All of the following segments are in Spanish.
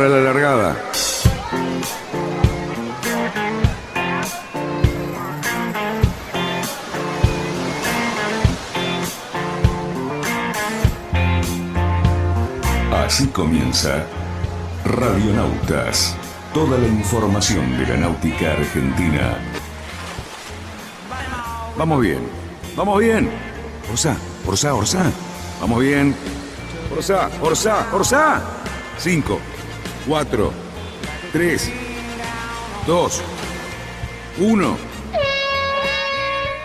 Para la largada. Así comienza Radionautas. Toda la información de la náutica argentina. Vamos bien, vamos bien. Orsá, Orsá, Orsá. Vamos bien. Orsá, Orsá, Orsá. Cinco, cuatro, tres, dos, uno.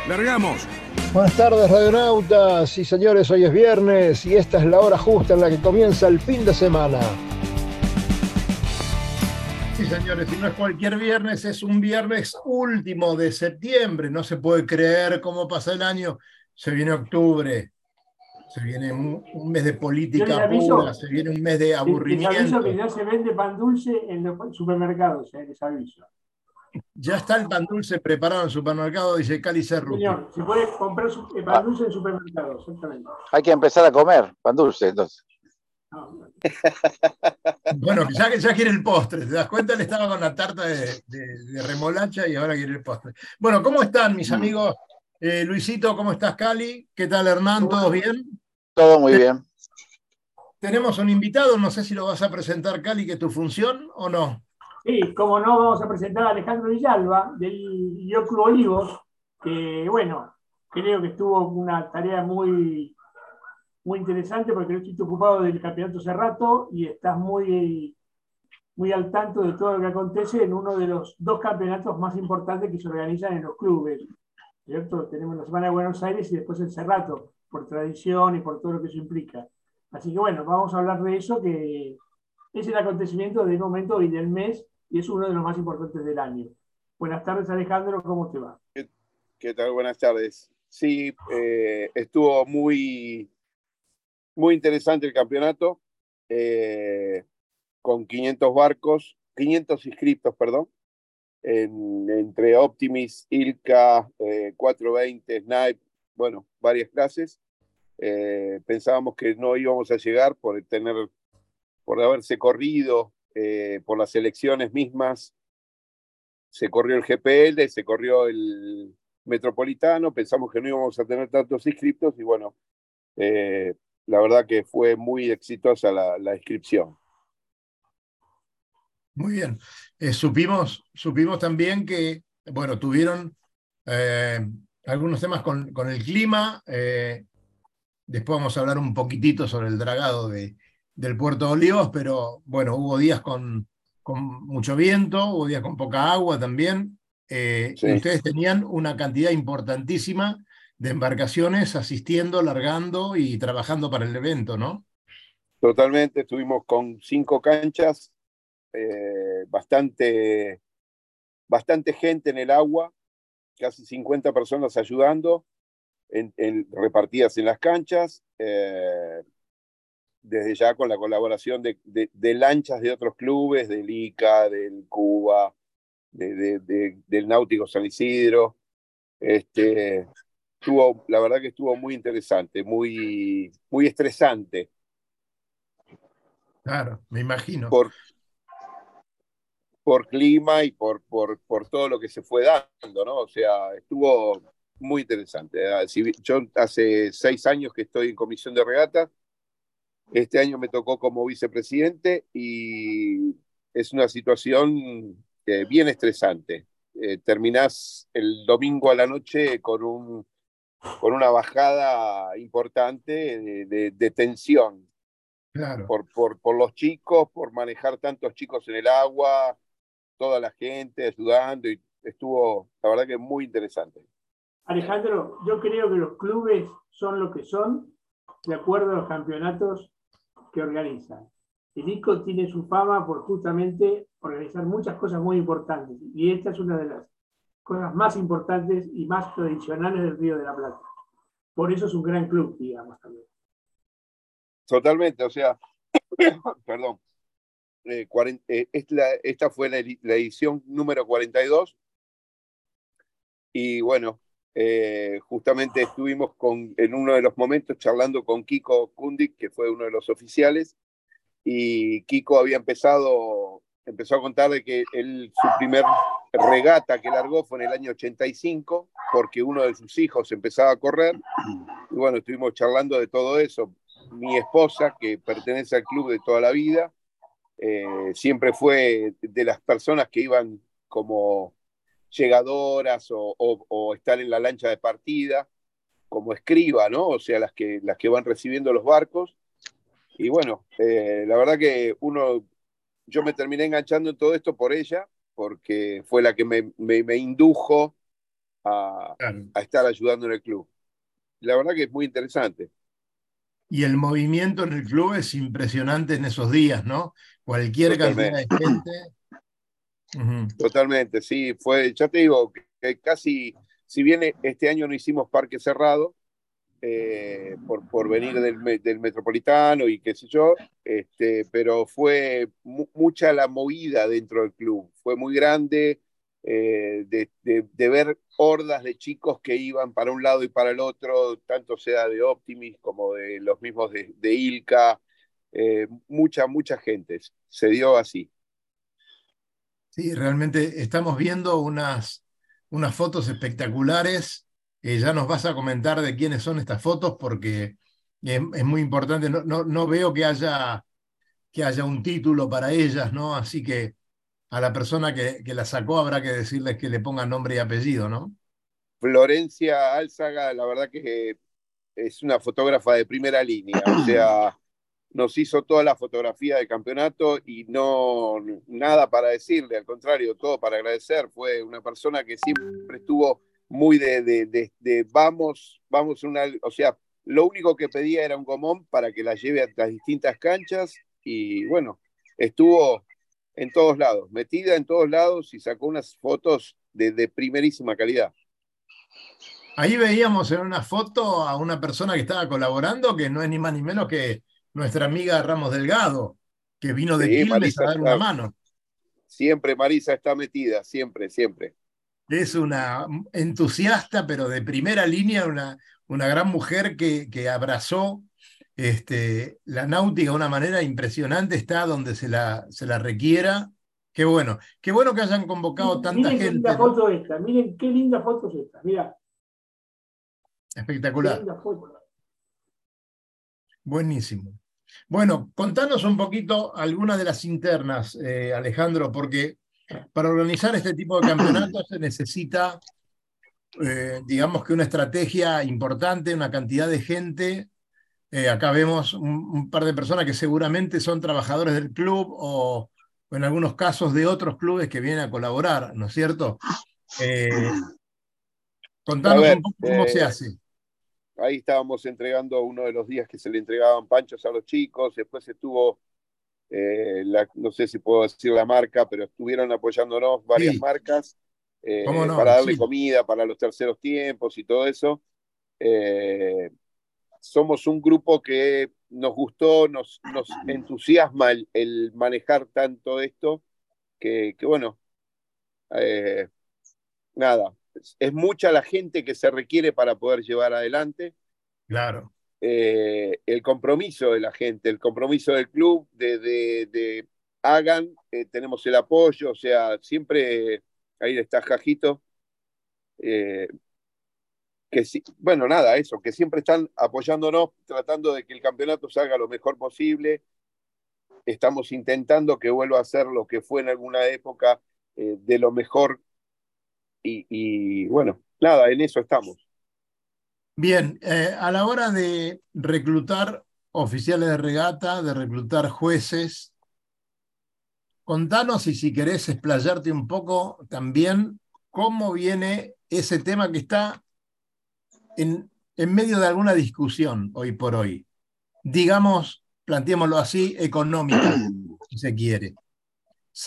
Largamos. Buenas tardes, radionautas y señores, hoy es viernes y esta es la hora justa en la que comienza el fin de semana. Sí, señores, y no es cualquier viernes, es un viernes último de septiembre. No se puede creer cómo pasa el año. Se viene octubre, se viene un, un mes de política aviso- pura, se viene un mes de Les aviso aburrimiento. que ya se vende pan dulce en los supermercados, eh, les aviso. Ya está el pan dulce preparado en el supermercado, dice Cali Cerruti. Señor, se puede comprar su- eh, pan dulce en supermercados, exactamente. Hay que empezar a comer pan dulce, entonces. No, Bueno, ya, ya quiere el postre, ¿te das cuenta? Él estaba con la tarta de, de- de remolacha y ahora quiere el postre. Bueno, ¿cómo están mis amigos? Eh, Luisito, ¿cómo estás, Cali? ¿Qué tal, Hernán? ¿Todos bien? Todo muy bien. Tenemos un invitado, no sé si lo vas a presentar, Cali, que es tu función o no. Sí, como no, vamos a presentar a Alejandro Villalba del Yo Club Olivos, que bueno, creo que estuvo una tarea muy, muy interesante porque yo estoy ocupado del campeonato Cerrato y estás muy, muy al tanto de todo lo que acontece en uno de los dos campeonatos más importantes que se organizan en los clubes. ¿cierto? Tenemos la Semana de Buenos Aires y después el Cerrato, por tradición y por todo lo que eso implica. Así que bueno, vamos a hablar de eso, que es el acontecimiento del momento y del mes y es uno de los más importantes del año. Buenas tardes, Alejandro, ¿cómo te va? ¿Qué tal? Buenas tardes. Sí, eh, estuvo muy, muy interesante el campeonato, eh, con 500 barcos, 500 inscriptos, perdón, en- entre Optimis, Ilka, eh, 420, Snipe, bueno, varias clases. Eh, pensábamos que no íbamos a llegar por tener, por haberse corrido, eh, por las elecciones mismas. Se corrió el GPL, se corrió el, metropolitano, pensamos que no íbamos a tener tantos inscriptos y bueno, eh, la verdad que fue muy exitosa la, la inscripción. Muy bien. Supimos, supimos también que, bueno, tuvieron algunos temas con, con el clima. eh, después vamos a hablar un poquitito sobre el dragado de, del Puerto de Olivos, pero bueno, hubo días con, con mucho viento, hubo días con poca agua también. eh, Sí. Ustedes tenían una cantidad importantísima de embarcaciones asistiendo, largando y trabajando para el evento, ¿no? Totalmente, estuvimos con cinco canchas, eh, bastante, bastante gente en el agua, casi 50 personas ayudando, en- en- repartidas en las canchas, eh, desde ya con la colaboración de, de- de lanchas de otros clubes, del ICA, del Cuba, de- de- de- del Náutico San Isidro. Este, estuvo, la verdad que estuvo muy interesante, muy, muy estresante. Claro, me imagino. por, por clima y por, por, por todo lo que se fue dando, ¿no? O sea, estuvo muy interesante. bi- Yo hace seis años que estoy en comisión de regata, este año me tocó como vicepresidente y es una situación eh, bien estresante. Eh, terminás el domingo a la noche con, un, con una bajada importante de- de- de tensión Claro. por, por, por los chicos, por manejar tantos chicos en el agua, toda la gente ayudando y estuvo, la verdad que muy interesante. Alejandro, yo creo que los clubes son lo que son de acuerdo a los campeonatos que organizan. El ICO tiene su fama por justamente organizar muchas cosas muy importantes y esta es una de las cosas más importantes y más tradicionales del Río de la Plata. Por eso es un gran club, digamos también. Totalmente, o sea, perdón, eh, eh, esta fue la, edi- la edición número 42 y bueno, eh, justamente estuvimos en uno de los momentos charlando con Kiko Kundik, que fue uno de los oficiales, y Kiko había empezado, empezó a contar de que él, su primer regata que largó fue en el año 85, porque uno de sus hijos empezaba a correr, y bueno, estuvimos charlando de todo eso. Mi esposa, que pertenece al club de toda la vida, eh, siempre fue de las personas que iban como llegadoras o, o, o, estar en la lancha de partida, como escriba, ¿no? O sea, las que, las que van recibiendo los barcos. Y bueno, eh, la verdad que uno, yo me terminé enganchando en todo esto por ella, porque fue la que me, me, me indujo a, a, estar ayudando en el club. La verdad que es muy interesante. Y el movimiento en el club es impresionante en esos días, ¿no? Cualquier Totalmente. cantidad de gente. Uh -huh. Totalmente, sí, fue, ya te digo, que casi, si bien este año no hicimos parque cerrado, eh, por, por, venir del, del, metropolitano y qué sé yo, este, pero fue mu mucha la movida dentro del club, fue muy grande eh, de, de, ver hordas de chicos que iban para un lado y para el otro, tanto sea de Optimis como de los mismos de, de Ilka, eh, mucha, mucha gente, se dio así. Sí, realmente estamos viendo unas, unas fotos espectaculares eh, ya nos vas a comentar de quiénes son estas fotos porque es, es muy importante. No, no, no, veo que haya, que haya un título para ellas, ¿no? Así que a la persona que, que la sacó habrá que decirles que le ponga nombre y apellido, ¿no? Florencia Álzaga, la verdad que es una fotógrafa de primera línea, o sea, nos hizo toda la fotografía del campeonato y no nada para decirle, al contrario, todo para agradecer. Fue una persona que siempre estuvo muy de, de, de, de, vamos, vamos una, o sea, lo único que pedía era un gomón para que la lleve a las distintas canchas y bueno, estuvo en todos lados, metida en todos lados y sacó unas fotos de, de primerísima calidad. Ahí veíamos en una foto a una persona que estaba colaborando, que no es ni más ni menos que nuestra amiga Ramos Delgado, que vino de sí, Quilmes Marisa a dar una mano. Siempre Marisa está metida, siempre, siempre es una entusiasta, pero de primera línea, una, una gran mujer que, que abrazó este, la náutica de una manera impresionante, está donde se la, se la requiera. Qué bueno, qué bueno que hayan convocado tanta miren gente. Qué linda foto esta, miren qué linda foto es esta, mira. Espectacular. Buenísimo. Bueno, contanos un poquito algunas de las internas, eh, Alejandro, porque para organizar este tipo de campeonatos se necesita, eh, digamos que una estrategia importante, una cantidad de gente. Eh, acá vemos un, un, par de personas que seguramente son trabajadores del club o, o, en algunos casos de otros clubes que vienen a colaborar, ¿no es cierto? Eh, contanos ver, un poco cómo se hace. Ahí estábamos entregando uno de los días que se le entregaban panchos a los chicos, después estuvo eh, la, no sé si puedo decir la marca, pero estuvieron apoyándonos varias sí. marcas eh, no? para darle sí. comida para los terceros tiempos y todo eso. Eh, somos un grupo que nos gustó, nos, nos entusiasma el, el, manejar tanto esto, que, que bueno, eh, nada, es, es mucha la gente que se requiere para poder llevar adelante. Claro. Eh, el compromiso de la gente, el compromiso del club, de, de, de hagan, eh, tenemos el apoyo, o sea, siempre, ahí está Jajito, eh, que sí, bueno, nada, eso, que siempre están apoyándonos, tratando de que el campeonato salga lo mejor posible. Estamos intentando que vuelva a ser lo que fue en alguna época eh, de lo mejor. Y, bueno, nada, en eso estamos. Bien, eh, a la hora de reclutar oficiales de regata, de reclutar jueces, contanos y si querés explayarte un poco también cómo viene ese tema que está en, en medio de alguna discusión hoy por hoy. Digamos, planteémoslo así, económica, si se quiere.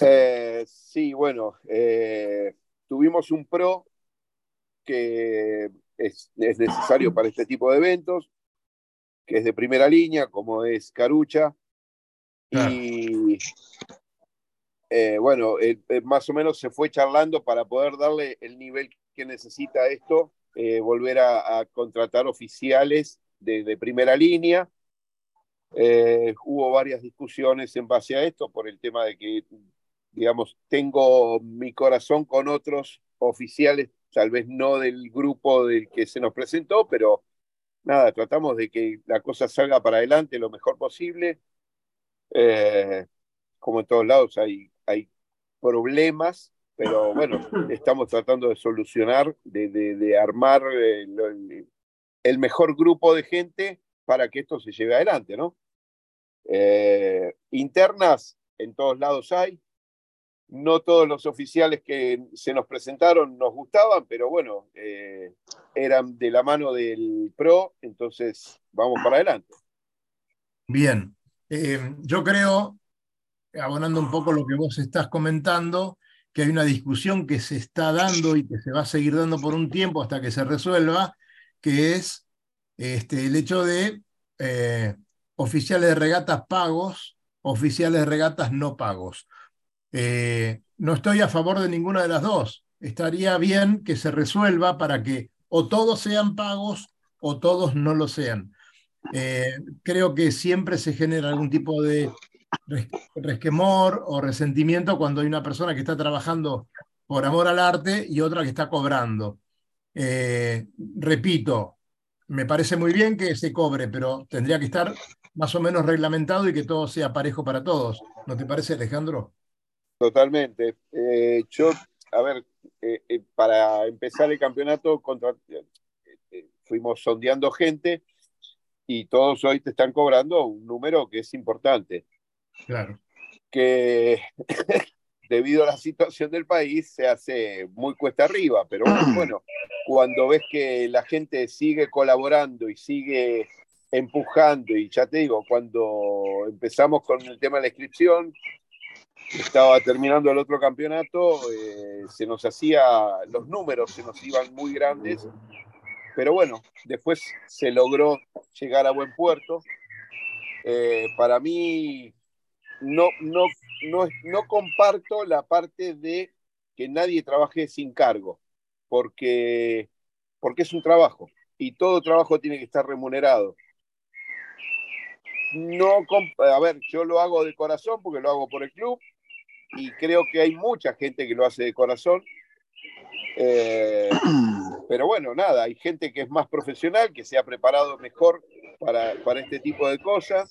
Eh, sí, bueno, eh, tuvimos un pro que es, es, necesario para este tipo de eventos, que es de primera línea, como es Carucha. Y eh, bueno, más o menos se fue charlando para poder darle el nivel que necesita esto, eh, volver a, a, contratar oficiales de, de, primera línea. Eh, hubo varias discusiones en base a esto por el tema de que, digamos, tengo mi corazón con otros oficiales, tal vez no del grupo del que se nos presentó, pero nada, tratamos de que la cosa salga para adelante lo mejor posible. Eh, como en todos lados hay, hay problemas, pero bueno, estamos tratando de solucionar, de, armar el, el, mejor grupo de gente para que esto se lleve adelante, ¿no? Eh, internas en todos lados hay. No todos los oficiales que se nos presentaron nos gustaban, pero bueno, eh, eran de la mano del PRO, entonces vamos para adelante. Bien, eh, yo creo, abonando un poco lo que vos estás comentando, que hay una discusión que se está dando y que se va a seguir dando por un tiempo hasta que se resuelva, que es este, el hecho de oficiales de regatas pagos, oficiales de regatas no pagos. Eh, no estoy a favor de ninguna de las dos. Estaría bien que se resuelva para que o todos sean pagos o todos no lo sean. Eh, creo que siempre se genera algún tipo de resquemor o resentimiento cuando hay una persona que está trabajando por amor al arte y otra que está cobrando. Eh, repito, me parece muy bien que se cobre, pero tendría que estar más o menos reglamentado y que todo sea parejo para todos. ¿No te parece, Alejandro? Totalmente. Eh, yo, a ver, eh, para empezar el campeonato fuimos sondeando gente y todos hoy te están cobrando un número que es importante. Claro. Que debido a la situación del país se hace muy cuesta arriba, pero bueno, cuando ves que la gente sigue colaborando y sigue empujando y ya te digo, cuando empezamos con el tema de la inscripción, estaba terminando el otro campeonato, eh, se nos hacía, los números se nos iban muy grandes, pero bueno, después se logró llegar a buen puerto. Eh, para mí, no, no, no, no comparto la parte de que nadie trabaje sin cargo, porque, porque es un trabajo y todo trabajo tiene que estar remunerado no, a ver, yo lo hago de corazón porque lo hago por el club y creo que hay mucha gente que lo hace de corazón. Eh, pero bueno, nada, hay gente que es más profesional, que se ha preparado mejor para, para este tipo de cosas.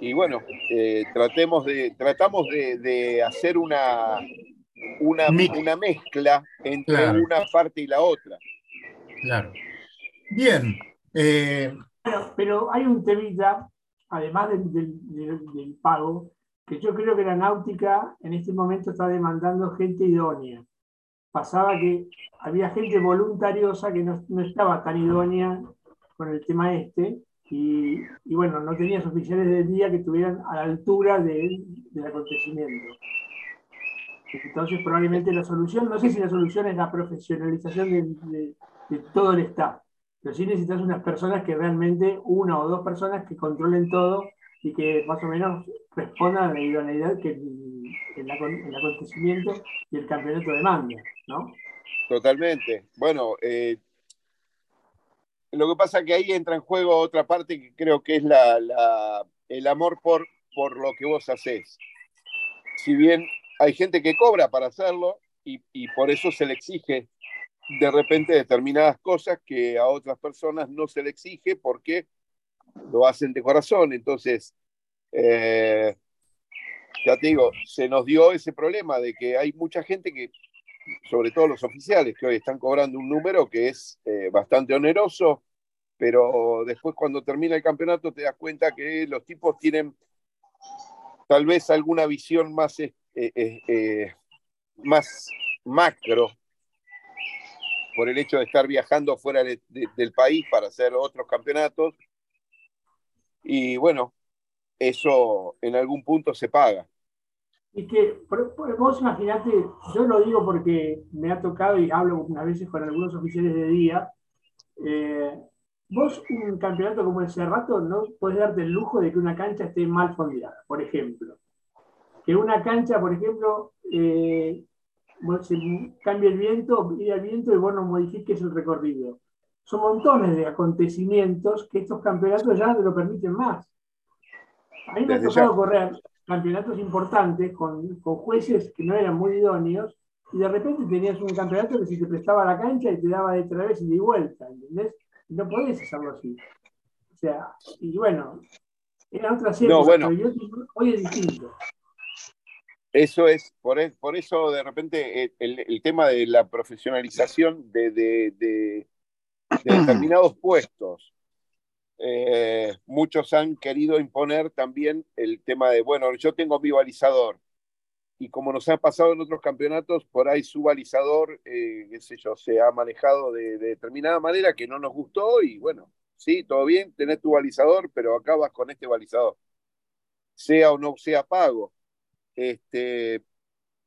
Y bueno, eh, tratemos de, tratamos de, hacer una, una, una, mezcla entre una parte y la otra. Claro. Bien. Eh, pero hay un temita además del, pago, que yo creo que la náutica en este momento está demandando gente idónea. Pasaba que había gente voluntariosa que no, estaba tan idónea con el tema este, y, bueno, no tenías oficiales del día que estuvieran a la altura del acontecimiento. Entonces, probablemente la solución, no sé si la solución es la profesionalización de, de todo el staff, pero sí necesitas unas personas que realmente, una o dos personas que controlen todo y que más o menos respondan a la idoneidad que el, acontecimiento y el campeonato demanda, ¿no? Totalmente. Bueno, eh, lo que pasa es que ahí entra en juego otra parte que creo que es la, el amor por, por lo que vos haces. Si bien hay gente que cobra para hacerlo y, por eso se le exige de repente determinadas cosas que a otras personas no se le exige porque lo hacen de corazón. Entonces, eh, ya te digo, se nos dio ese problema de que hay mucha gente que, sobre todo los oficiales, que hoy están cobrando un número que es eh, bastante oneroso, pero después cuando termina el campeonato te das cuenta que los tipos tienen tal vez alguna visión más, eh, más macro por el hecho de estar viajando fuera del país para hacer otros campeonatos. Y bueno, eso en algún punto se paga. Y que vos imaginate, yo lo digo porque me ha tocado y hablo unas veces con algunos oficiales de día. Eh, vos, un campeonato como el Cerrato, no podés darte el lujo de que una cancha esté mal fondeada, por ejemplo. Que una cancha, por ejemplo, eh, se cambia el viento, ir el viento y vos no modifiques el recorrido. Son montones de acontecimientos que estos campeonatos ya no te lo permiten más. A mí me ha tocado ya. correr campeonatos importantes con, con jueces que no eran muy idóneos y de repente tenías un campeonato que si te prestaba la cancha y te daba de través y de vuelta, ¿entendés? Y no podés hacerlo así. O sea, y bueno, eran otras épocas, No, bueno. pero yo- hoy es distinto. Eso es, por, e- por eso de repente eh, el, el tema de la profesionalización de, de- de- de determinados puestos. Eh, muchos han querido imponer también el tema de, bueno, yo tengo mi balizador. Y como nos ha pasado en otros campeonatos, por ahí su balizador, eh, qué sé yo, se ha manejado de, de determinada manera que no nos gustó y bueno, sí, todo bien, tenés tu balizador, pero acá vas con este balizador. Sea o no sea pago este,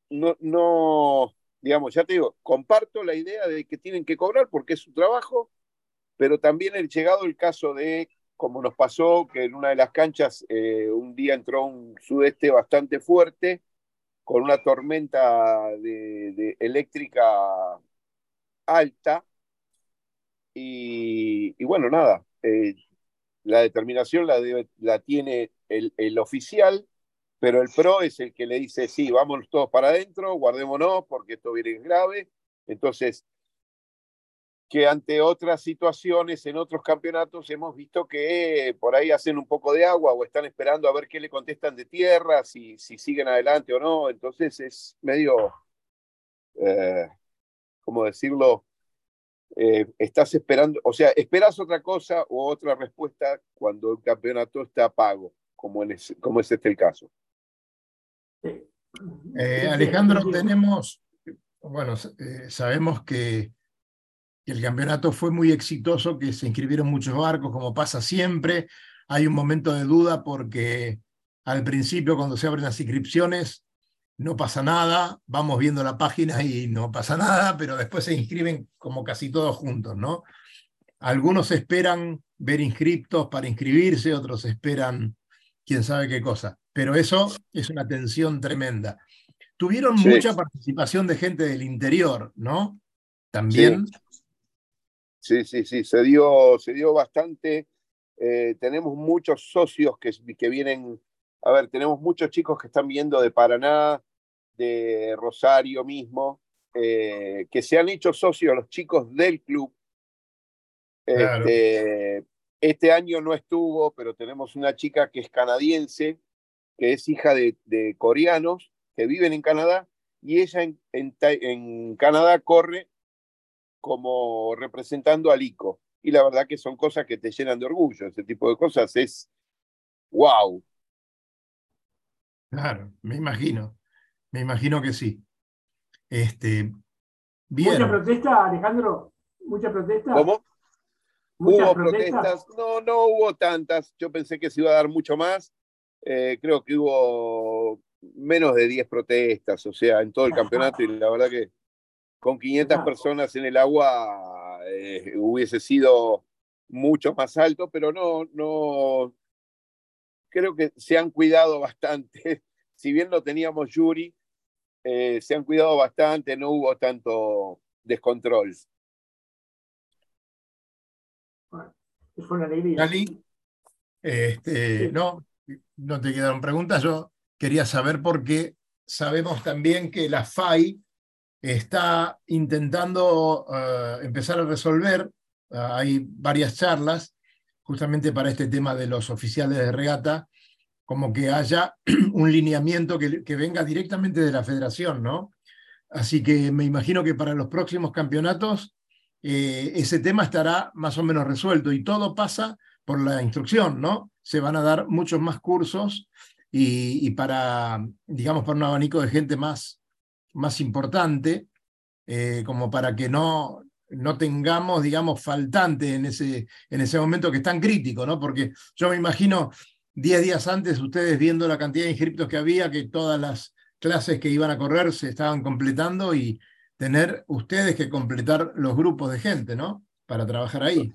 no, no, digamos, ya te digo, comparto la idea de que tienen que cobrar porque es su trabajo, pero también el llegado el caso de, como nos pasó, que en una de las canchas eh, un día entró un sudeste bastante fuerte, con una tormenta de, eléctrica alta, y, bueno, nada, eh, la determinación la tiene el, el oficial, pero el pro es el que le dice, sí, vámonos todos para adentro, guardémonos porque esto viene grave. Entonces, que ante otras situaciones en otros campeonatos hemos visto que por ahí hacen un poco de agua o están esperando a ver qué le contestan de tierra, si, si siguen adelante o no. Entonces es medio, eh, ¿cómo decirlo? Eh, estás esperando, o sea, esperas otra cosa o otra respuesta cuando el campeonato está pago, como, en como es este el caso. Eh, Alejandro, tenemos, bueno, eh, sabemos que el campeonato fue muy exitoso, que se inscribieron muchos barcos, como pasa siempre. Hay un momento de duda porque al principio, cuando se abren las inscripciones, no pasa nada, vamos viendo la página y no pasa nada, pero después se inscriben como casi todos juntos, ¿no? Algunos esperan ver inscriptos para inscribirse, otros esperan quién sabe qué cosa, pero eso es una tensión tremenda. Tuvieron Sí. mucha participación de gente del interior, ¿no? También. Sí, sí, sí, se dio, se dio bastante. Eh, tenemos muchos socios que, que vienen, a ver, tenemos muchos chicos que están viendo de Paraná, de Rosario mismo, eh, que se han hecho socios los chicos del club. Claro. Este, este año no estuvo, pero tenemos una chica que es canadiense, que es hija de, de coreanos que viven en Canadá, y ella en, en Ta- en Canadá corre como representando al ICO. Y la verdad que son cosas que te llenan de orgullo. Ese tipo de cosas es wow. Claro, me imagino. Me imagino que sí. Este, Mucha bien. protesta, Alejandro. Mucha protesta. ¿Cómo? Muchas Hubo protestas. protestas. No, no hubo tantas. Yo pensé que se iba a dar mucho más. Eh, creo que hubo menos de 10 protestas, o sea, en todo el campeonato. Y la verdad que con 500 Ajá. personas en el agua eh, hubiese sido mucho más alto, pero no, no. Creo que se han cuidado bastante. Si bien no teníamos jury, eh, se han cuidado bastante, no hubo tanto descontrol. Fue una alegría. Este, Sí. no, no te quedaron preguntas. Yo quería saber porque sabemos también que la FAI está intentando eh, empezar a resolver. ah, hay varias charlas justamente para este tema de los oficiales de regata, como que haya un lineamiento que, que venga directamente de la federación, ¿no? Así que me imagino que para los próximos campeonatos eh, ese tema estará más o menos resuelto y todo pasa por la instrucción, ¿no? Se van a dar muchos más cursos y, y para, digamos, para un abanico de gente más, más importante, eh, como para que no, no tengamos, digamos, faltante en ese, en ese momento que es tan crítico, ¿no? Porque yo me imagino 10 días antes ustedes viendo la cantidad de inscriptos que había, que todas las clases que iban a correr se estaban completando y tener ustedes que completar los grupos de gente, ¿no? Para trabajar ahí.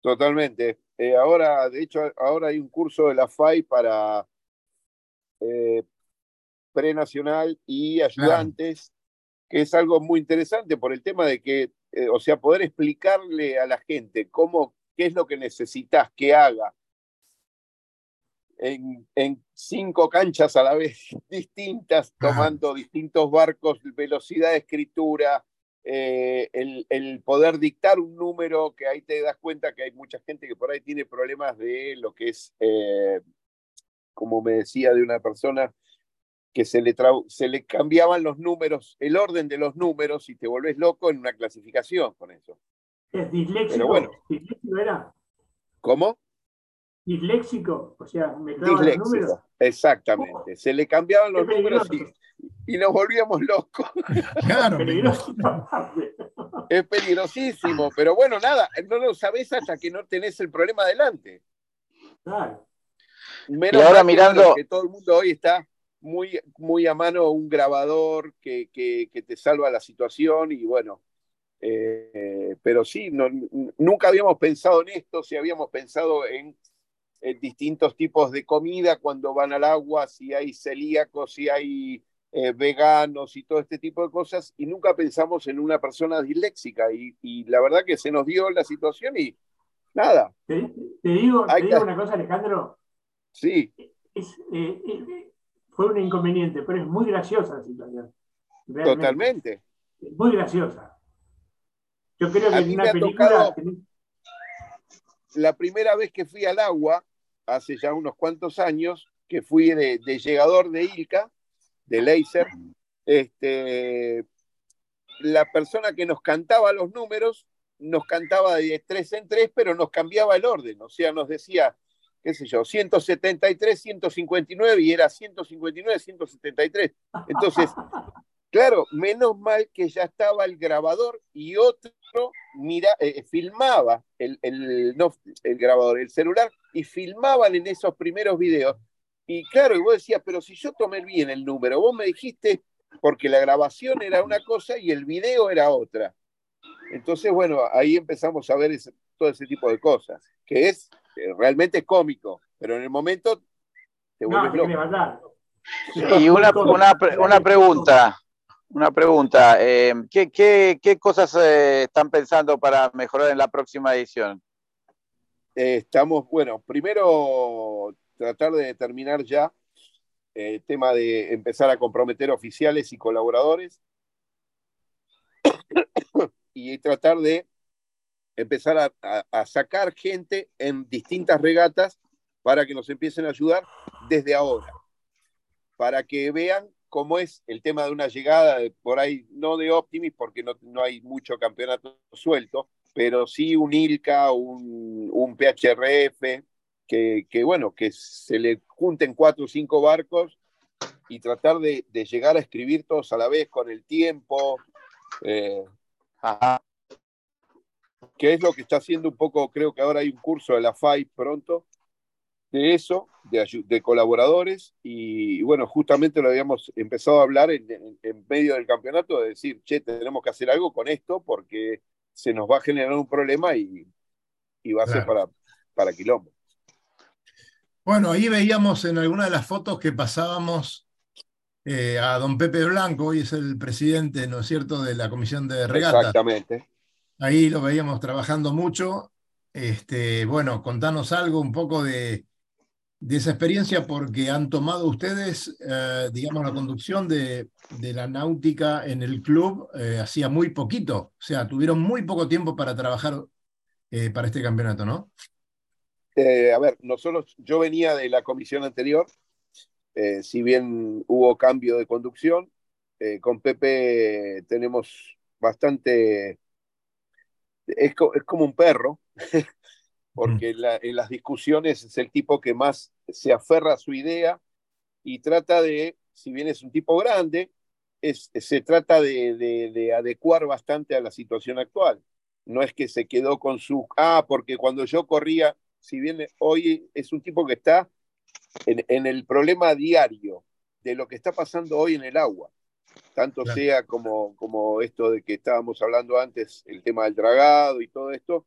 Totalmente. Eh, ahora, de hecho, ahora hay un curso de la FAI para eh, prenacional y ayudantes, que es algo muy interesante por el tema de que, eh, o sea, poder explicarle a la gente cómo, qué es lo que necesitas que haga. en, en cinco canchas a la vez distintas, Ajá. tomando distintos barcos, velocidad de escritura, eh, el, el poder dictar un número, que ahí te das cuenta que hay mucha gente que por ahí tiene problemas de lo que es, eh, como me decía de una persona, que se le, se le cambiaban los números, el orden de los números y te volvés loco en una clasificación con eso. ¿Es disléxico? Pero bueno. ¿Disléxico era? ¿Cómo? ¿Disléxico? O sea, mezclaba los números. Disléxico. Exactamente. Se le cambiaban los números y, y nos volvíamos locos. Claro. Es peligrosísimo, pero bueno, nada, no lo sabés hasta que no tenés el problema adelante. Claro. Menos Y ahora mirando- que todo el mundo hoy está muy, muy a mano un grabador que, que- que te salva la situación y bueno, eh, pero sí, no- nunca habíamos pensado en esto, si habíamos pensado en, en distintos tipos de comida cuando van al agua, si hay celíacos, si hay eh, veganos y todo este tipo de cosas, y nunca pensamos en una persona disléxica y, y la verdad que se nos dio la situación y nada, Te, te digo, te digo que- una cosa, Alejandro. sí, Es, eh, fue un inconveniente, pero es muy graciosa la situación. Realmente. totalmente. Muy graciosa. Yo creo que en una película. tocado- la primera vez que fui al agua, hace ya unos cuantos años, que fui de, de llegador de Ilca, de Laser, este, la persona que nos cantaba los números nos cantaba de tres en tres, pero nos cambiaba el orden, o sea, nos decía, qué sé yo, 173, 159 y era 159, 173. Entonces, claro, menos mal que ya estaba el grabador y otro mira, eh, filmaba el, el, no, el grabador, el celular, y filmaban en esos primeros videos. Y claro, y vos decías, pero si yo tomé bien el número, vos me dijiste, porque la grabación era una cosa y el video era otra. Entonces, bueno, ahí empezamos a ver ese- todo ese tipo de cosas, que es eh, realmente cómico, pero en el momento te No, vuelves querés loco. Y una, una, una pregunta, una pregunta. eh, ¿qué, qué, qué cosas eh, están pensando para mejorar en la próxima edición? Eh, estamos, bueno, primero tratar de determinar ya el tema de empezar a comprometer oficiales y colaboradores y tratar de empezar a, sacar gente en distintas regatas para que nos empiecen a ayudar desde ahora, para que vean cómo es el tema de una llegada, de- por ahí no de Optimis, porque no, no hay mucho campeonato suelto, pero sí un ILCA, un, un PHRF, que, que, bueno, que se le junten cuatro o cinco barcos y tratar de, llegar a escribir todos a la vez con el tiempo, eh, Ajá. Que es lo que está haciendo un poco, creo que ahora hay un curso de la FAI pronto, de eso, de, colaboradores, y, y bueno, justamente lo habíamos empezado a hablar en, en- en medio del campeonato, de decir, che, tenemos que hacer algo con esto porque se nos va a generar un problema y, y va a ser para, para quilombo. Bueno, ahí veíamos en alguna de las fotos que pasábamos eh, a don Pepe Blanco, hoy es el presidente, ¿no es cierto?, de la Comisión de Regatas. Exactamente. Ahí lo veíamos trabajando mucho. Este, bueno, contanos algo un poco de, de esa experiencia, porque han tomado ustedes, eh, digamos, la conducción de, de la náutica en el club eh, hacía muy poquito. O sea, tuvieron muy poco tiempo para trabajar eh, para este campeonato, ¿no? A ver, nosotros, yo venía de la comisión anterior, si bien hubo cambio de conducción, con Pepe tenemos bastante, es, co- es como un perro, porque en, la- en las discusiones es el tipo que más se aferra a su idea y trata de, si bien es un tipo grande, es, se trata de, de- de adecuar bastante a la situación actual. No es que se quedó con su, ah, porque cuando yo corría, si bien hoy es un tipo que está en, en el problema diario de lo que está pasando hoy en el agua, tanto Claro. sea como, como esto de que estábamos hablando antes, el tema del dragado y todo esto,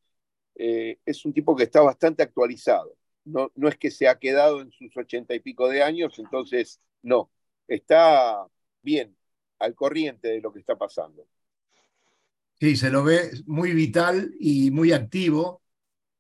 eh, es un tipo que está bastante actualizado. No, no es que se ha quedado en sus ochenta y pico de años, entonces no, está bien, al corriente de lo que está pasando. Sí, se lo ve muy vital y muy activo,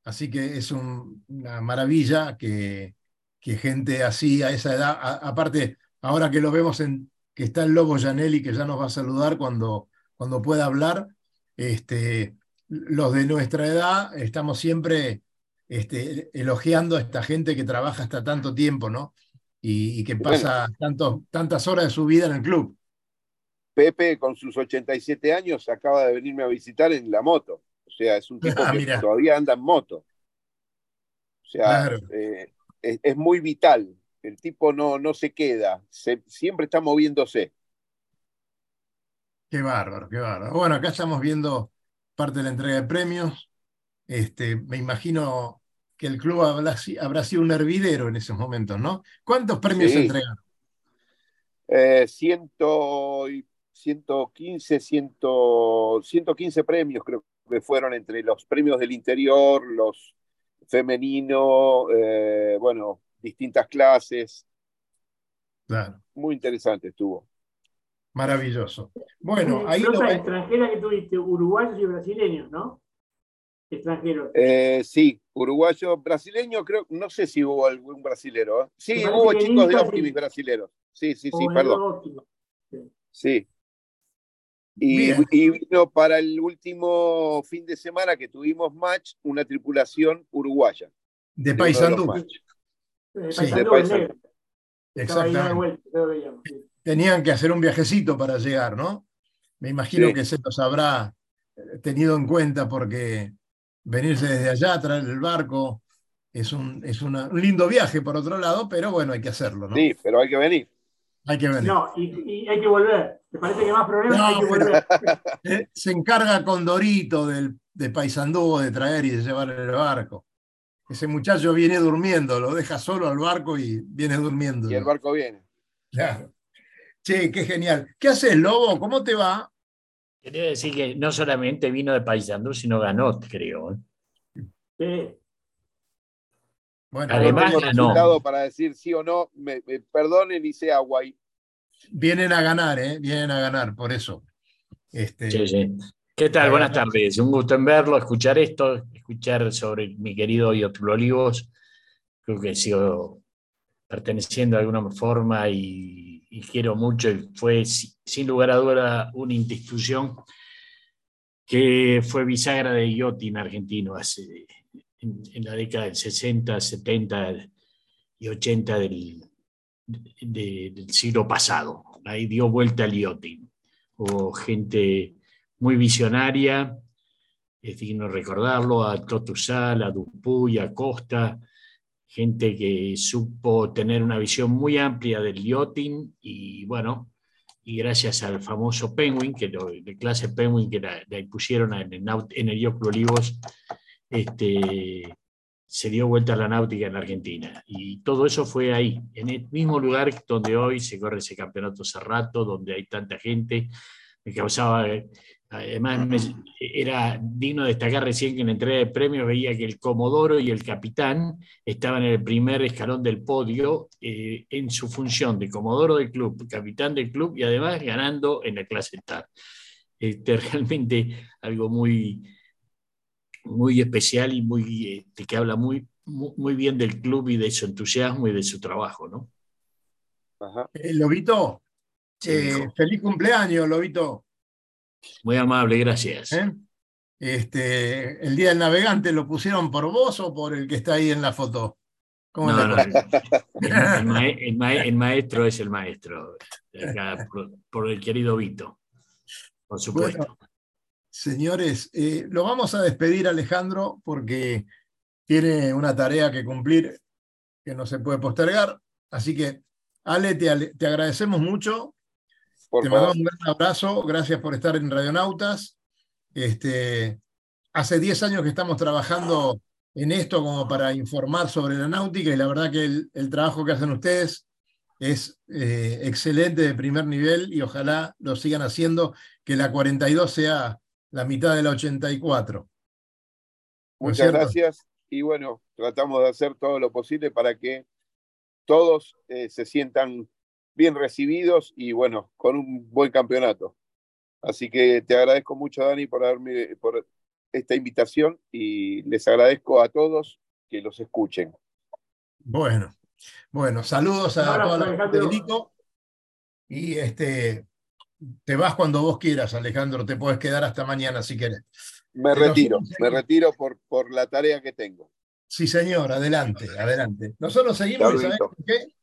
así que es un- una maravilla que, que gente así a esa edad, aparte, ahora que lo vemos en que está el Lobo Janelli, que ya nos va a saludar cuando, cuando pueda hablar, este, los de nuestra edad estamos siempre este, elogiando a esta gente que trabaja hasta tanto tiempo, ¿no? Y, que pasa tantas horas de su vida en el club. Pepe, con sus 87 años, acaba de venirme a visitar en la moto. O sea, es un tipo ah, que todavía anda en moto. O sea, eh, es, muy vital. El tipo no, no se queda, siempre está moviéndose. Qué bárbaro, qué bárbaro. Bueno, acá estamos viendo parte de la entrega de premios. Este, me imagino que el club habrá, sido un hervidero en esos momentos, ¿no? ¿Cuántos premios se entregaron? Eh, ciento, 115, 115 premios creo que fueron entre los premios del interior, los femeninos, eh, bueno, distintas clases. Claro. Muy interesante estuvo. Maravilloso. Bueno, ahí. Lo... extranjera que tuviste, uruguayos y brasileños, ¿no? extranjeros. Eh, sí, uruguayo, brasileño, creo, no sé si hubo algún brasilero. ¿eh? Sí, hubo chicos de Optimis brasileros. Sí, sí, sí, perdón. Sí. Y, vino para el último fin de semana que tuvimos match una tripulación uruguaya. De Paysandú. De Exactamente. Tenían que hacer un viajecito para llegar, ¿no? Me imagino que se los habrá tenido en cuenta porque venirse desde allá, traer el barco, es, un, es un lindo viaje por otro lado, pero bueno, hay que hacerlo, ¿no? Sí, pero hay que venir. Hay que venir. No, y, hay que volver. ¿Te parece que más problemas hay que volver? Eh, se encarga con Dorito del, de Paisandú de traer y de llevar el barco. Ese muchacho viene durmiendo, lo deja solo al barco y viene durmiendo. Y el barco viene. Claro. Che, qué genial. ¿Qué haces, Lobo? ¿Cómo te va? Quería decir que no solamente vino de Paysandú, sino ganó, creo. ¿eh? Sí. Bueno, además no para decir sí o no, me, perdonen y sea guay. Vienen a ganar, ¿eh? Vienen a ganar, por eso. Este... Sí, sí. ¿Qué tal? Buenas tardes. Un gusto en verlo, escuchar esto, escuchar sobre mi querido Iotlo Olivos. Creo que sigo perteneciendo de alguna forma y y quiero mucho, y fue sin lugar a duda una institución que fue bisagra de Iotin argentino hace, en, la década del 60, 70 y 80 del, del siglo pasado. Ahí dio vuelta al Iotin. Hubo gente muy visionaria, es digno recordarlo, a Totusal, a Dupuy, a Costa, gente que supo tener una visión muy amplia del yachting y bueno, y gracias al famoso Penguin, que lo, de clase Penguin que la, impusieron en el, en el Olivos, este, se dio vuelta a la náutica en Argentina. Y todo eso fue ahí, en el mismo lugar donde hoy se corre ese campeonato cerrato, donde hay tanta gente. Me causaba Además, era digno destacar recién que en la entrega de premios veía que el Comodoro y el Capitán estaban en el primer escalón del podio eh, en su función de Comodoro del club, capitán del club y además ganando en la clase TAR. Este, realmente algo muy, muy especial y muy, este, que habla muy, muy, bien del club y de su entusiasmo y de su trabajo. ¿no? Eh, Lobito, eh, feliz cumpleaños, Lobito. Muy amable, gracias. ¿Eh? Este, el Día del Navegante, ¿lo pusieron por vos o por el que está ahí en la foto? ¿Cómo no, el, maestro es el maestro, por, el querido Vito, por supuesto. señores, eh, lo vamos a despedir Alejandro porque tiene una tarea que cumplir que no se puede postergar. Así que, Ale, te agradecemos mucho te mandamos un gran abrazo, gracias por estar en Radionautas. Este, hace 10 años que estamos trabajando en esto como para informar sobre la náutica y la verdad que el, trabajo que hacen ustedes es eh, excelente de primer nivel y ojalá lo sigan haciendo, que la 42 sea la mitad de la 84. Muchas gracias y bueno, tratamos de hacer todo lo posible para que todos eh, se sientan bien recibidos y bueno, con un buen campeonato. Así que te agradezco mucho, Dani, por, darme, por esta invitación y les agradezco a todos que los escuchen. Bueno, Bueno, saludos a toda la gente de Nico. Y este, te vas cuando vos quieras, Alejandro. Te puedes quedar hasta mañana si quieres. Me retiro, me retiro por, por la tarea que tengo. Sí, señor, adelante, adelante. Nosotros seguimos, ¿sabés por qué?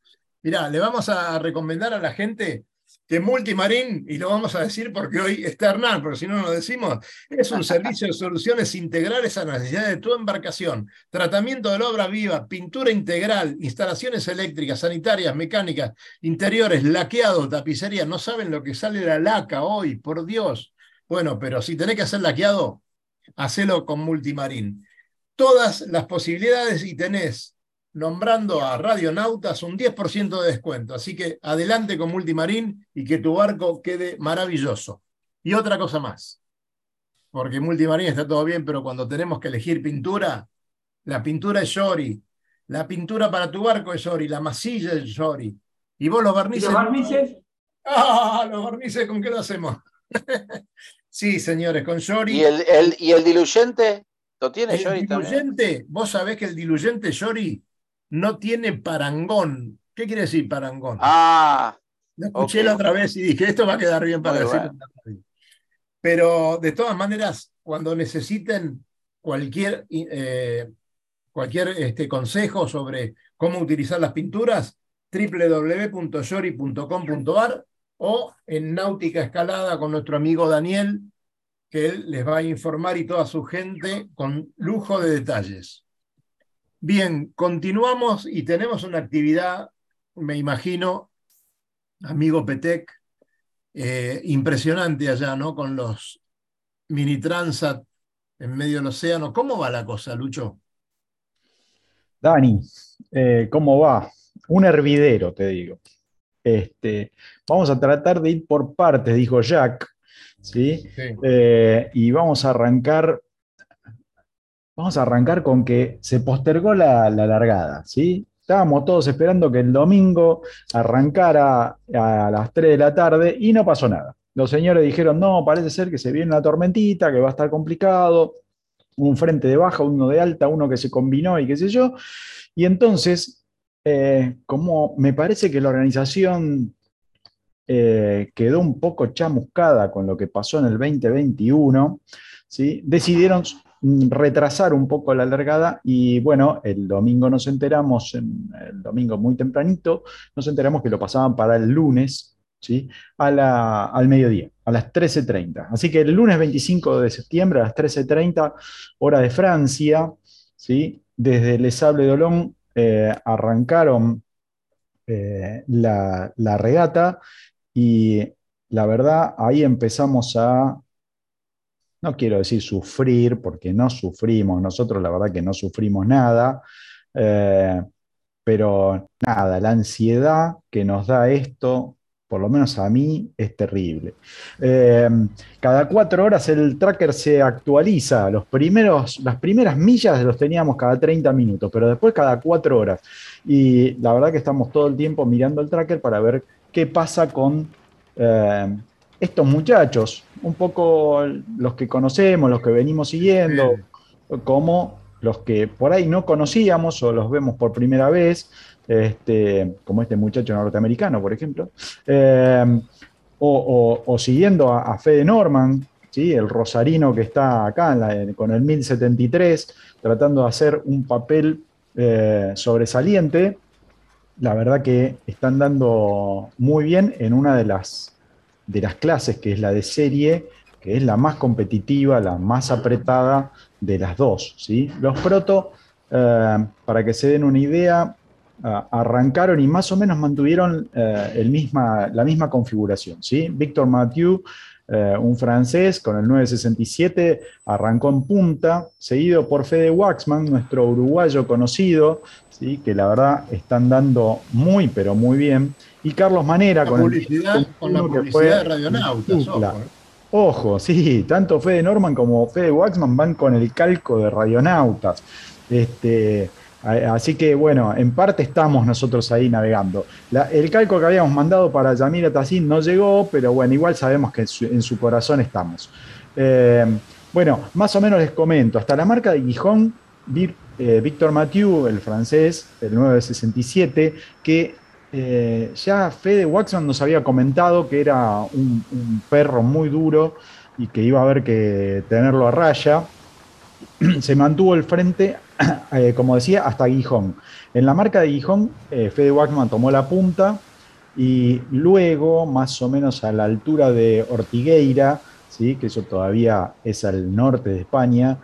Mirá, le vamos a recomendar a la gente que Multimarín, y lo vamos a decir porque hoy está Hernán, pero si no lo decimos, es un servicio de soluciones integrales a la necesidad de tu embarcación, tratamiento de la obra viva, pintura integral, instalaciones eléctricas, sanitarias, mecánicas, interiores, laqueado, tapicería. No saben lo que sale la laca hoy, por Dios. Bueno, pero si tenés que hacer laqueado, hacelo con Multimarín. Todas las posibilidades y tenés nombrando a Radionautas un 10% de descuento. Así que adelante con Multimarín y que tu barco quede maravilloso. Y otra cosa más, porque Multimarín está todo bien, pero cuando tenemos que elegir pintura, la pintura es Shori, la pintura para tu barco es Shori, la masilla es Shori. Y vos los barnices. los barnices? Ah, los barnices, ¿con qué lo hacemos? sí, señores, con Shori. ¿Y el, y el diluyente? ¿Lo tiene el diluyente, vos sabés que el diluyente Shori no tiene parangón. ¿Qué quiere decir parangón? Ah. Lo escuché la otra vez y dije, esto va a quedar bien para decirlo. Pero de todas maneras, cuando necesiten cualquier, eh, cualquier este, consejo sobre cómo utilizar las pinturas, www.yori.com.ar o en Náutica Escalada con nuestro amigo Daniel, que él les va a informar y toda su gente con lujo de detalles. Bien, continuamos y tenemos una actividad, me imagino, amigo Petec, eh, impresionante allá, ¿no? Con los mini transat en medio del océano. ¿Cómo va la cosa, Lucho? Dani, eh, ¿cómo va? Un hervidero, te digo. Este, vamos a tratar de ir por partes, dijo Jack, ¿sí? Eh, y vamos a arrancar Vamos a arrancar con que se postergó la, largada, ¿sí? Estábamos todos esperando que el domingo arrancara a las 3 de la tarde y no pasó nada. Los señores dijeron, no, parece ser que se viene una tormentita, que va a estar complicado, un frente de baja, uno de alta, uno que se combinó y qué sé yo. Y entonces, eh, como me parece que la organización eh, quedó un poco chamuscada con lo que pasó en el 2021, ¿sí? decidieron retrasar un poco la largada y bueno, el domingo nos enteramos, el domingo muy tempranito, nos enteramos que lo pasaban para el lunes, ¿sí? A al mediodía, a las 13.30. Así que el lunes 25 de septiembre a las 13.30, hora de Francia, ¿sí? Desde Les Sable d'Olonne eh, arrancaron eh, la, la regata y la verdad ahí empezamos a no quiero decir sufrir, porque no sufrimos, nosotros la verdad que no sufrimos nada, eh, pero nada, la ansiedad que nos da esto, por lo menos a mí, es terrible. Eh, cada cuatro horas el tracker se actualiza, los primeros, las primeras millas los teníamos cada 30 minutos, pero después cada cuatro horas. Y la verdad que estamos todo el tiempo mirando el tracker para ver qué pasa con... Eh, estos muchachos, un poco los que conocemos, los que venimos siguiendo, como los que por ahí no conocíamos o los vemos por primera vez, este, como este muchacho norteamericano, por ejemplo, eh, o, siguiendo a, Fede Norman, ¿sí? el rosarino que está acá con el 1073, tratando de hacer un papel eh, sobresaliente. La verdad que están dando muy bien en una de las de las clases, que es la de serie, que es la más competitiva, la más apretada de las dos. ¿sí? Los proto, eh, para que se den una idea, arrancaron y más o menos mantuvieron eh, el misma, la misma configuración. ¿sí? Víctor Mathieu, eh, un francés con el 967, arrancó en punta, seguido por Fede Waxman, nuestro uruguayo conocido, ¿sí? que la verdad están dando muy, pero muy bien y Carlos Manera con, publicidad, con la publicidad de Radionautas. Ojo. ojo, sí, tanto Fede Norman como Fede Waxman van con el calco de Radionautas. Este, así que bueno, en parte estamos nosotros ahí navegando. el calco que habíamos mandado para Yamira Tassin no llegó, pero bueno, igual sabemos que en su, corazón estamos. Eh, bueno, más o menos les comento, hasta la marca de Gijón eh, Víctor Mathieu, el francés, el 967, que eh, ya Fede Waxman nos había comentado que era un, perro muy duro y que iba a haber que tenerlo a raya. Se mantuvo el frente, eh, como decía, hasta Gijón. En la marca de Gijón, Fede Waxman tomó la punta y luego, más o menos a la altura de Ortigueira, ¿sí? que eso todavía es al norte de España,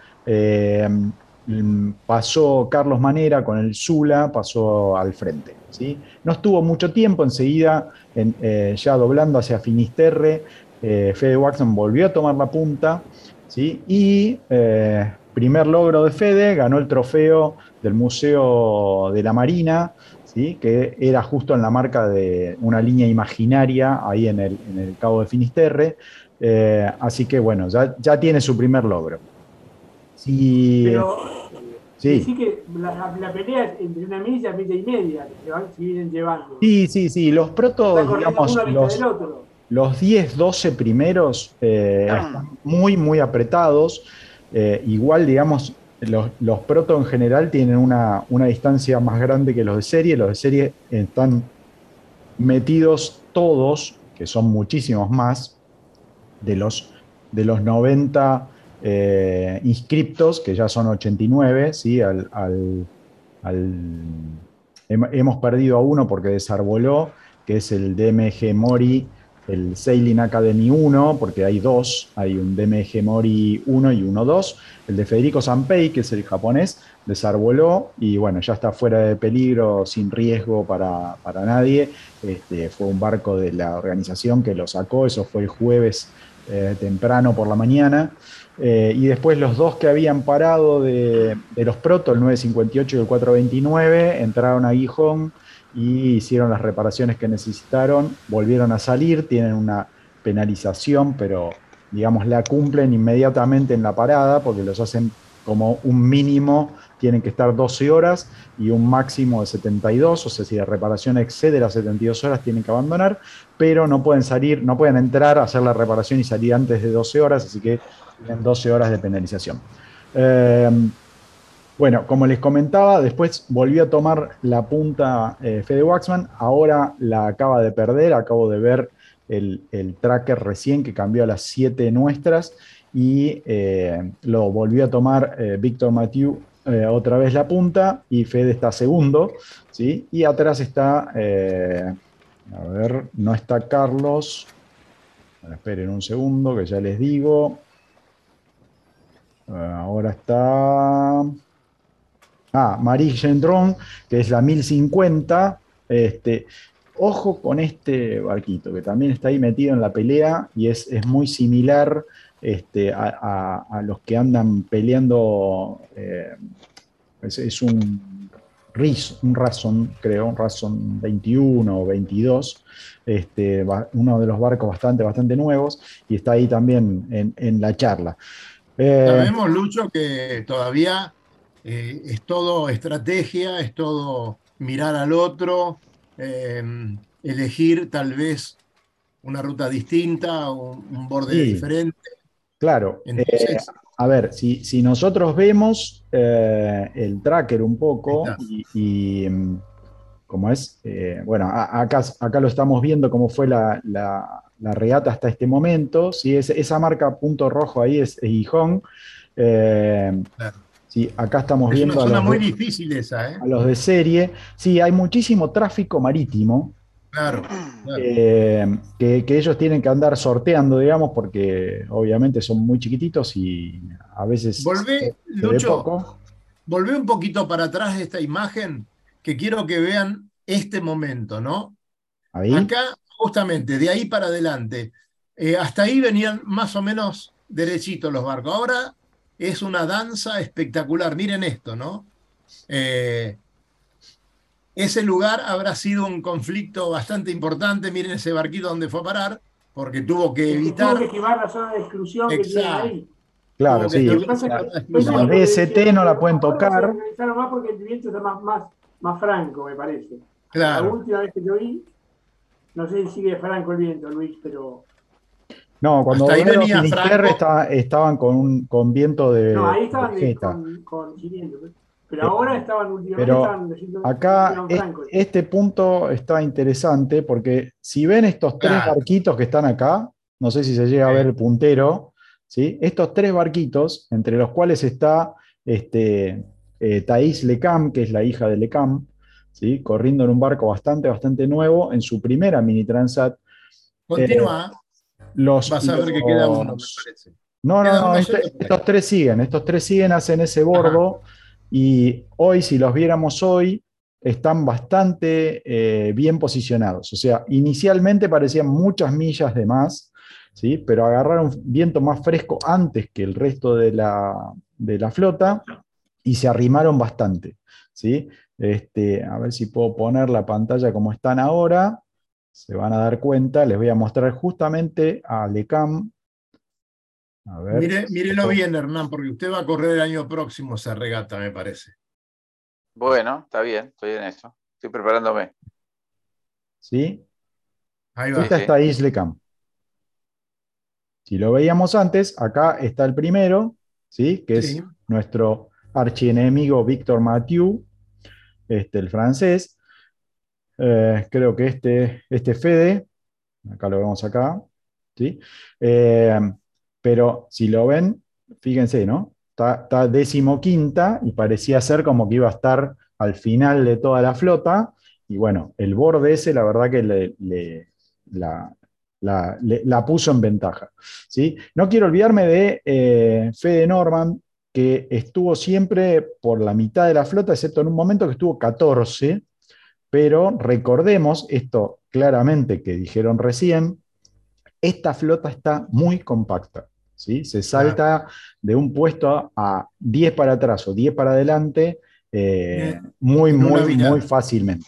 pasó Carlos Manera con el Zula, pasó al frente. ¿sí? No estuvo mucho tiempo, enseguida, eh, ya doblando hacia Finisterre, eh, Fede Waxman volvió a tomar la punta, ¿sí? y eh, primer logro de Fede, ganó el trofeo del Museo de la Marina, ¿sí? que era justo en la marca de una línea imaginaria ahí en el, Cabo de Finisterre, así que bueno, ya tiene su primer logro. Sí. Pero sí. que la, la, pelea entre una milla y milla y media que se, vienen llevando. Sí, sí, sí. Los protos, digamos, los, los 10, 12 primeros eh, ah. están muy, muy apretados. Eh, igual, digamos, los, los protos en general tienen una, una distancia más grande que los de serie. Los de serie están metidos todos, que son muchísimos más, de los, de los 90 eh, inscriptos, que ya son 89, ¿sí? Al, hemos perdido a uno porque desarboló, que es el DMG Mori, el Sailing Academy 1, porque hay dos, hay un DMG Mori 1 y 1-2. El de Federico Sanpei, que es el japonés, desarboló y bueno, ya está fuera de peligro, sin riesgo para, nadie. Este, fue un barco de la organización que lo sacó, eso fue el jueves eh, temprano por la mañana. Eh, y después los dos que habían parado de, los proto, el 958 y el 429, entraron a Gijón y hicieron las reparaciones que necesitaron, volvieron a salir, tienen una penalización, pero digamos la cumplen inmediatamente en la parada porque los hacen como un mínimo tienen que estar 12 horas y un máximo de 72, o sea, si la reparación excede las 72 horas tienen que abandonar, pero no pueden salir, no pueden entrar a hacer la reparación y salir antes de 12 horas, así que tienen 12 horas de penalización. Em, bueno, como les comentaba, después volvió a tomar la punta eh, Fede Waxman, ahora la acaba de perder, acabo de ver el, tracker recién que cambió a las 7 nuestras y eh, lo volvió a tomar eh, Víctor Mathieu otra vez la punta y Fede está segundo, ¿sí? y atrás está, a ver, no está Carlos, esperen un segundo que ya les digo, Ahora está. Ah, Marie Gendron, que es la 1050. Este, ojo con este barquito, que también está ahí metido en la pelea y es, muy similar este, a, los que andan peleando. Eh, es, un RIS, un Razon, creo, un Razon 21 o 22. Este, uno de los barcos bastante, bastante nuevos, y está ahí también en, en la charla. Eh, Sabemos, Lucho, que todavía eh, es todo estrategia, es todo mirar al otro, elegir tal vez una ruta distinta, un, un borde diferente. Claro. Eh, a ver, si, si nosotros vemos el tracker un poco y, em, como es, bueno, acá, acá lo estamos viendo cómo fue la, la regata hasta este momento. ¿sí? esa marca punto rojo ahí es, Gijón. Eh, acá estamos viendo a los, muy de, difícil esa, ¿eh? a los de serie. Sí, hay muchísimo tráfico marítimo. Claro. Eh, que, ellos tienen que andar sorteando, digamos, porque obviamente son muy chiquititos y a veces. Volvé, Lucho, volvé un poquito para atrás de esta imagen, que quiero que vean este momento, ¿no? Ahí. Acá justamente, de ahí para adelante. Eh, hasta ahí venían más o menos derechitos los barcos. Ahora es una danza espectacular. Miren esto, ¿no? Eh, ese lugar habrá sido un conflicto bastante importante. Miren ese barquito donde fue a parar, porque tuvo que evitar. Tuvo que la zona de exclusión que tiene ahí. Claro, sí. La DST no la pueden tocar. más porque el viento está más, más, más franco, me parece. Claro. La última vez que yo vi, no sé si sigue franco el viento, Luis, pero. No, cuando ahí venía Franco, estaban con, un, con viento de. No, ahí estaban con, con, viento. Pero ahora estaban últimamente Pero estaban diciendo- Acá e- este punto está interesante porque si ven estos tres Claro. barquitos que están acá, no sé si se llega a ver el puntero, ¿sí? estos tres barquitos, entre los cuales está este, eh, Thais Lecam, que es la hija de Lecam, ¿sí? corriendo en un barco bastante, bastante nuevo, en su primera mini transat. Continúa, Los, vas a ver que queda uno, me los- parece. no, no, Queda no, este- estos tres siguen, estos tres siguen, hacen ese bordo y hoy, si los viéramos hoy, están bastante eh, bien posicionados. O sea, inicialmente parecían muchas millas de más, ¿sí? pero agarraron viento más fresco antes que el resto de la, de la flota y se arrimaron bastante. ¿sí? Este, a ver si puedo poner la pantalla como están ahora. Se van a dar cuenta, les voy a mostrar justamente a Lecam. A ver. Mire, mírelo bien, Hernán, porque usted va a correr el año próximo esa regata, me parece. Bueno, está bien, estoy en eso. Estoy preparándome. ¿sí? Ahí va. Esta sí. está Isle Camp. Si lo veíamos antes, acá está el primero, ¿sí? que es nuestro archienemigo Víctor Mathieu, este, el francés. Eh, creo que este, este Fede, acá lo vemos acá, ¿sí? Eh, pero si lo ven, fíjense, ¿no? Está, está decimoquinta y parecía ser como que iba a estar al final de toda la flota. Y bueno, el borde ese, la verdad que le, la, la puso en ventaja. ¿sí? No quiero olvidarme de eh, Fede Norman, que estuvo siempre por la mitad de la flota, excepto en un momento que estuvo 14, pero recordemos esto claramente que dijeron recién, esta flota está muy compacta. ¿Sí? Se salta de un puesto a, a 10 para atrás o 10 para adelante eh, Bien. muy, muy, muy fácilmente.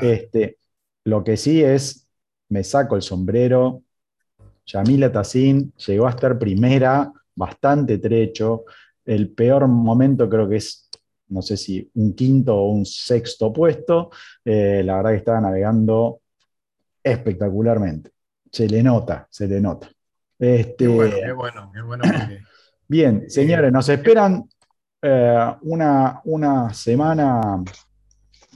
Este, lo que sí es, me saco el sombrero. Yamila Tassin llegó a estar primera, bastante trecho. El peor momento creo que es, no sé si un quinto o un sexto puesto. Eh, la verdad que estaba navegando espectacularmente. Se le nota, se le nota. Este, Qué bueno, qué bueno, qué bueno. porque- Bien, señores, nos esperan eh, una, una semana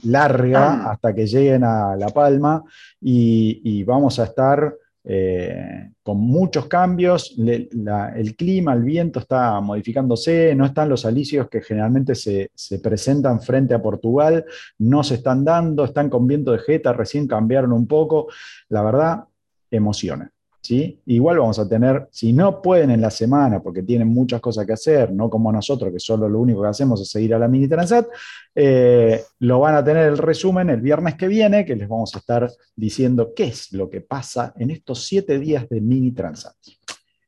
larga hasta que lleguen a La Palma y, y vamos a estar eh, con muchos cambios. Le- la- el clima, el viento está modificándose, no están los alicios que generalmente se, se presentan frente a Portugal, no se están dando, están con viento de jeta, recién cambiaron un poco. La verdad, emociona. Igual vamos a tener, si no pueden en la semana, porque tienen muchas cosas que hacer, no como nosotros, que solo lo único que hacemos es seguir a la Mini Transat, eh, lo van a tener el resumen el viernes que viene, que les vamos a estar diciendo qué es lo que pasa en estos siete días de Mini Transat.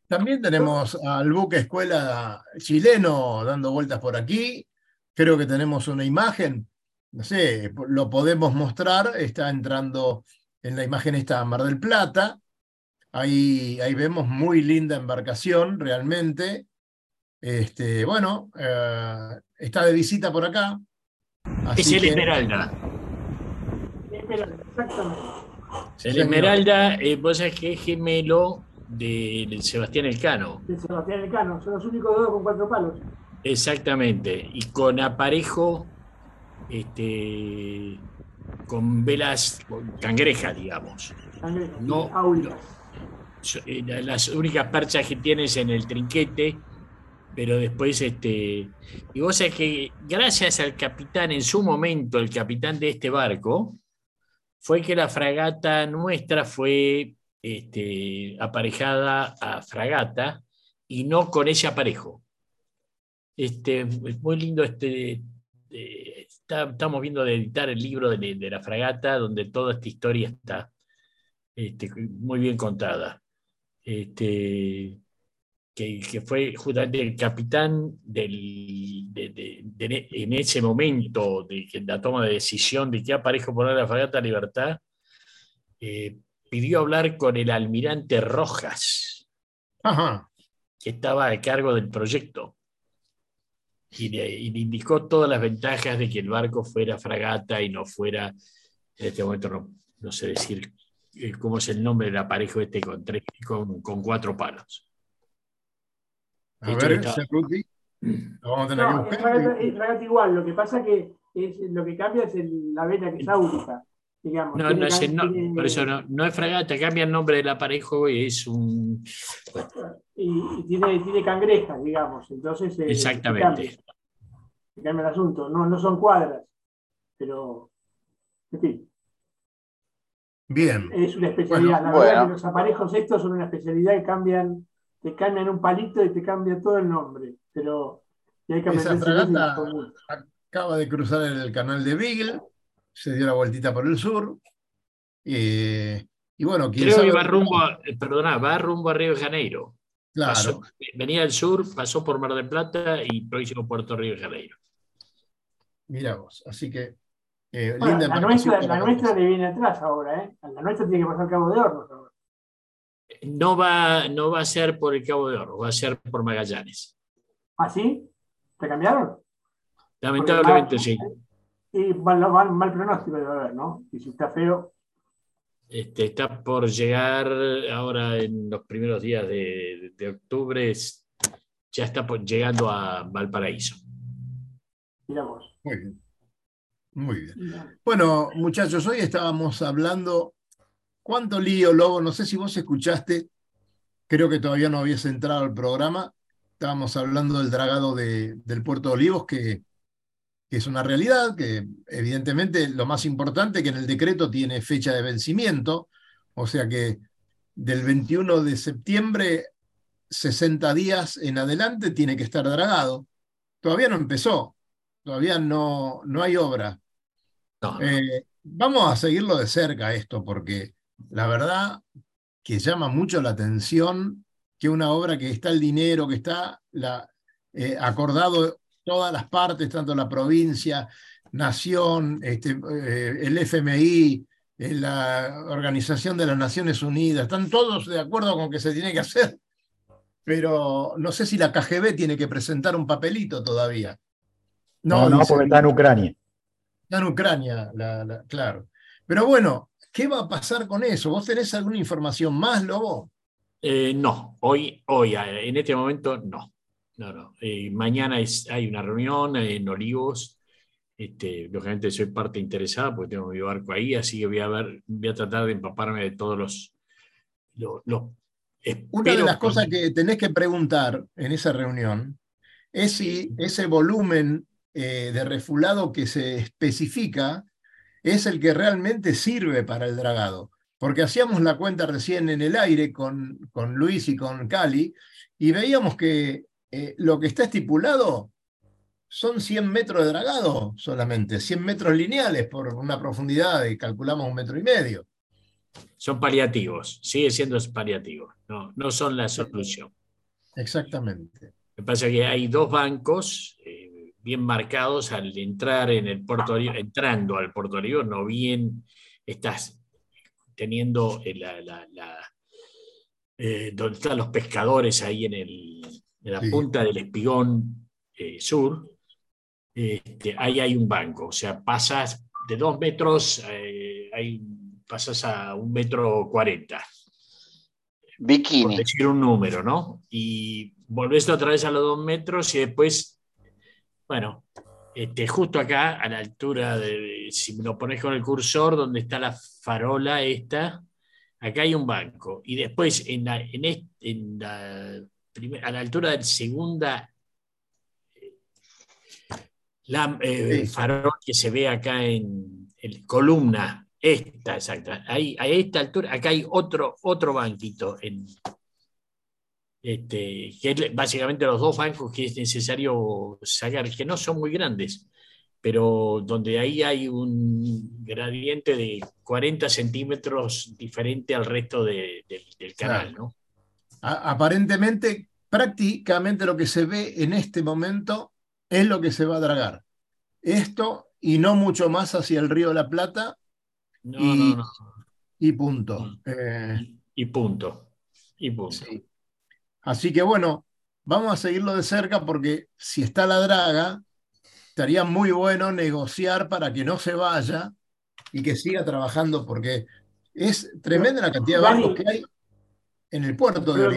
También tenemos al buque escuela chileno dando vueltas por aquí. Creo que tenemos una imagen, no sé, lo podemos mostrar. Está entrando en la imagen esta Mar del Plata. Ahí, ahí vemos muy linda embarcación, realmente. Este, bueno, eh, está de visita por acá. Es el que- Esmeralda. Exactamente. El. Esmeralda, eh, vos sabés que es gemelo de, Sebastián Elcano. De Sebastián Elcano. Son los únicos dos con cuatro palos. Exactamente. Y con aparejo, este, con velas con cangrejas, digamos. Sangre, No, eh, la- Las únicas perchas que tienes en el trinquete, pero después, este, y vos sabés que gracias al capitán, en su momento, el capitán de este barco, fue que la fragata nuestra fue este, aparejada a fragata y no con ese aparejo. Este, es muy lindo este. eh, estamos viendo de editar el libro de, de la fragata, donde toda esta historia está este, muy bien contada. Este, que, que fue justamente el capitán del, de- de- de- en ese momento de que la toma de decisión de qué aparejo poner la fragata Libertad, eh, pidió hablar con el almirante Rojas, Ajá. que estaba a cargo del proyecto. Y le, y le indicó todas las ventajas de que el barco fuera fragata y no fuera, en este momento no, no sé decir cómo es el nombre del aparejo este con, tres, con, con cuatro palos. A Esto ver, está-. Lo vamos a tener que buscar. es fragata, es igual, lo que pasa que es, lo que cambia es el- la vena que es áurica, digamos. No, no, es el no- tiene- por eso no, no es fragata, cambia el nombre del aparejo y es un. y, y tiene, tiene cangrejas, digamos. Entonces, eh, Exactamente. se cambia, se cambia el asunto. No, no son cuadras, pero, en fin, Bien. es una especialidad. la verdad bueno. que los aparejos estos son una especialidad que cambian, te cambian un palito y te cambia todo el nombre. Pero y hay que Esa fragata-. Acaba de cruzar el canal de Beagle, se dio la vueltita por el sur. eh, y bueno, quién Creo sabe. que va rumbo a, eh, perdona, va rumbo a Río de Janeiro. Claro, Pasó- venía del sur, pasó por Mar del Plata y próximo Puerto Río de Janeiro. mira vos. Así que. Eh, Bueno, linda la nuestra, la nuestra le viene atrás ahora, ¿eh? La nuestra tiene que pasar Cabo de Hornos ahora. No va, no va a ser por el Cabo de Oro, va a ser por Magallanes. ¿Ah, sí? ¿Te cambiaron? Lamentablemente sí. Y mal, mal, mal pronóstico debe haber, ¿no? Y si está feo, Este, está por llegar ahora en los primeros días de, de octubre, es- ya está por- llegando a Valparaíso. mira vos. Muy bien. Muy bien. Bueno, muchachos, hoy estábamos hablando. ¿Cuánto lío, Lobo? No sé si vos escuchaste, creo que todavía no habías entrado al programa. Estábamos hablando del dragado de- del puerto de Olivos, que, que es una realidad, que evidentemente lo más importante que en el decreto tiene fecha de vencimiento, o sea que del 21 de septiembre, 60 días en adelante, tiene que estar dragado. Todavía no empezó, todavía no, no hay obra. No, Eh, vamos a seguirlo de cerca esto, porque la verdad que llama mucho la atención que una obra que está el dinero, que está la, eh, acordado todas las partes, tanto la provincia, nación, este, eh, el FMI, eh, la Organización de las Naciones Unidas, están todos de acuerdo con que se tiene que hacer, pero no sé si la KGB tiene que presentar un papelito todavía. No, no, dice- porque está en Ucrania. Está en Ucrania, la- la- claro. Pero bueno, ¿qué va a pasar con eso? ¿Vos tenés alguna información más, Lobo? Eh, no, hoy, hoy, en este momento, no. No, no. Eh, mañana es, hay una reunión en Olivos. Este, lógicamente soy parte interesada porque tengo mi barco ahí, así que voy a ver, voy a tratar de empaparme de todos los. los, los- Una de las cosas que tenés que preguntar en esa reunión es si ese volumen eh, de refulado que se especifica es el que realmente sirve para el dragado. Porque hacíamos la cuenta recién en el aire con, con Luis y con Cali y veíamos que eh, lo que está estipulado son 100 metros de dragado solamente, 100 metros lineales por una profundidad de, calculamos, un metro y medio. Son paliativos, sigue siendo paliativos, no, no son la solución. Exactamente. Lo que pasa es que hay dos bancos bien marcados al entrar en el Puerto entrando al Puerto Olivo, no bien estás teniendo eh, la, la- la- eh, donde están los pescadores ahí en, el, en la Sí. punta del espigón eh, sur, este, ahí hay un banco, o sea, pasas de dos metros, eh, hay- pasas a un metro cuarenta por Bikini. decir un número, ¿no? Y volvés otra vez a los dos metros y después, bueno, este, justo acá, a la altura de, si me lo pones con el cursor, donde está la farola esta, acá hay un banco. Y después, en la, en la primer- a la altura del segunda, eh, la eh, Sí. farol que se ve acá en, en columna, esta, exacta. Ahí, a esta altura, acá hay otro, otro banquito, en, este, que es básicamente los dos bancos que es necesario sacar, que no son muy grandes, pero donde ahí hay un gradiente de 40 centímetros diferente al resto de- del- del canal, ¿no? A- aparentemente, prácticamente lo que se ve en este momento es lo que se va a dragar. Esto y no mucho más hacia el río de la Plata No, Y- no, no. y punto. Eh, Y, y punto. Y punto. sí. Así que bueno, vamos a seguirlo de cerca porque si está la draga, estaría muy bueno negociar para que no se vaya y que siga trabajando porque es tremenda la cantidad de barcos que hay en el puerto de.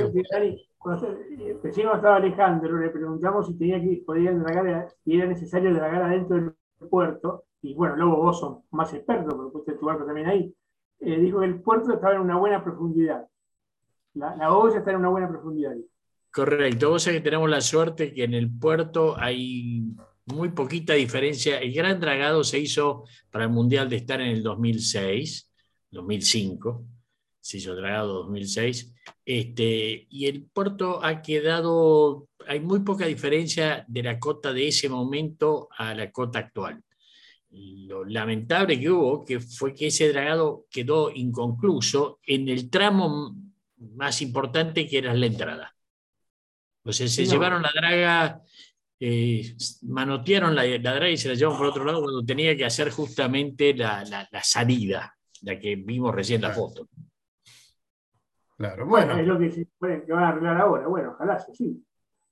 Recién estaba Alejandro, le preguntamos si tenía que podían dragar, si era necesario dragar adentro del puerto, y bueno, luego vos sos más experto, porque pusiste tu barco también ahí. Eh, dijo que el puerto estaba en una buena profundidad. La, la olla está en una buena profundidad. Correcto, vos sabés que tenemos la suerte que en el puerto hay muy poquita diferencia. El gran dragado se hizo para el Mundial de estar en el 2006, 2005, se hizo dragado 2006, este, y el puerto ha quedado, hay muy poca diferencia de la cota de ese momento a la cota actual. Lo lamentable que hubo que fue que ese dragado quedó inconcluso en el tramo más importante que era la entrada. O sea, se llevaron la draga, eh, manotearon la, draga y se la llevaron por otro lado cuando tenía que hacer justamente la, salida, la que vimos recién la foto. Claro, bueno. Es lo que, se, que van a arreglar ahora. Bueno, ojalá sí.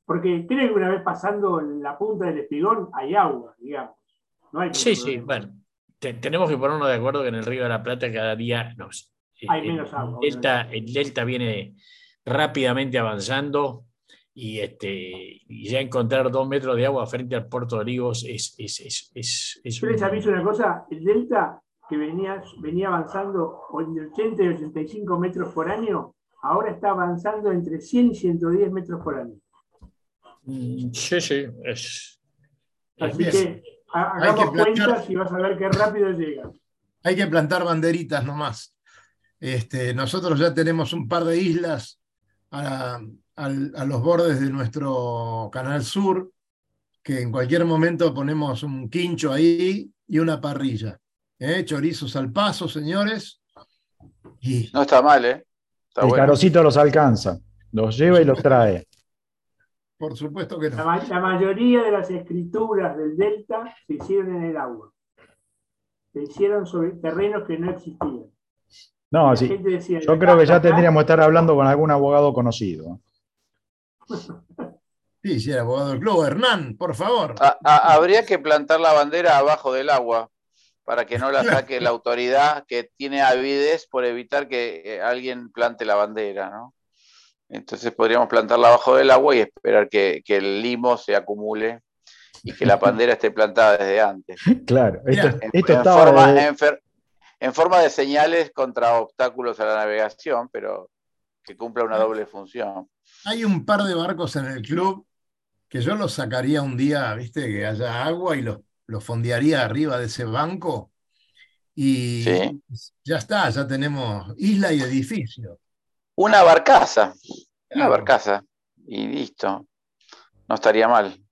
Porque creo que una vez pasando la punta del espigón hay agua, digamos. sí, sí, bueno. tenemos que ponernos de acuerdo que en el Río de la Plata cada día nos, hay menos agua. el delta viene rápidamente avanzando y, este, ya encontrar dos metros de agua frente al puerto de Olivos es... es, es, es, es Yo les aviso una cosa, el delta que venía, venía avanzando entre 80 y 85 metros por año, ahora está avanzando entre 100 y 110 metros por año. Mm, sí, sí, es... Así que hagamos cuentas y vas a ver qué rápido llega. Hay que plantar banderitas nomás. Este, nosotros ya tenemos un par de islas a, a los bordes de nuestro canal sur, que en cualquier momento ponemos un quincho ahí y una parrilla. ¿eh? Chorizos al paso, señores. No está mal, ¿eh? el carocito los alcanza, los lleva y los trae. Por supuesto que no. La, mayoría de las escrituras del Delta se hicieron en el agua. Se hicieron sobre terrenos que no existían. No, sí. Yo creo que ya tendríamos que estar hablando con algún abogado conocido. Sí, sí, abogado del club. Hernán, por favor. habría que plantar la bandera abajo del agua para que no la saque la autoridad que tiene avidez por evitar que eh, alguien plante la bandera, ¿no? Entonces podríamos plantarla abajo del agua y esperar que, el limo se acumule y que la bandera esté plantada desde antes. Claro, esto, en, forma, en, forma, de señales contra obstáculos a la navegación, pero que cumpla una doble función. Hay un par de barcos en el club que yo los sacaría un día, viste, que haya agua y los, los fondearía arriba de ese banco. Y ya está, ya tenemos isla y edificio. Una barcaza, una barcaza, y listo. No estaría mal.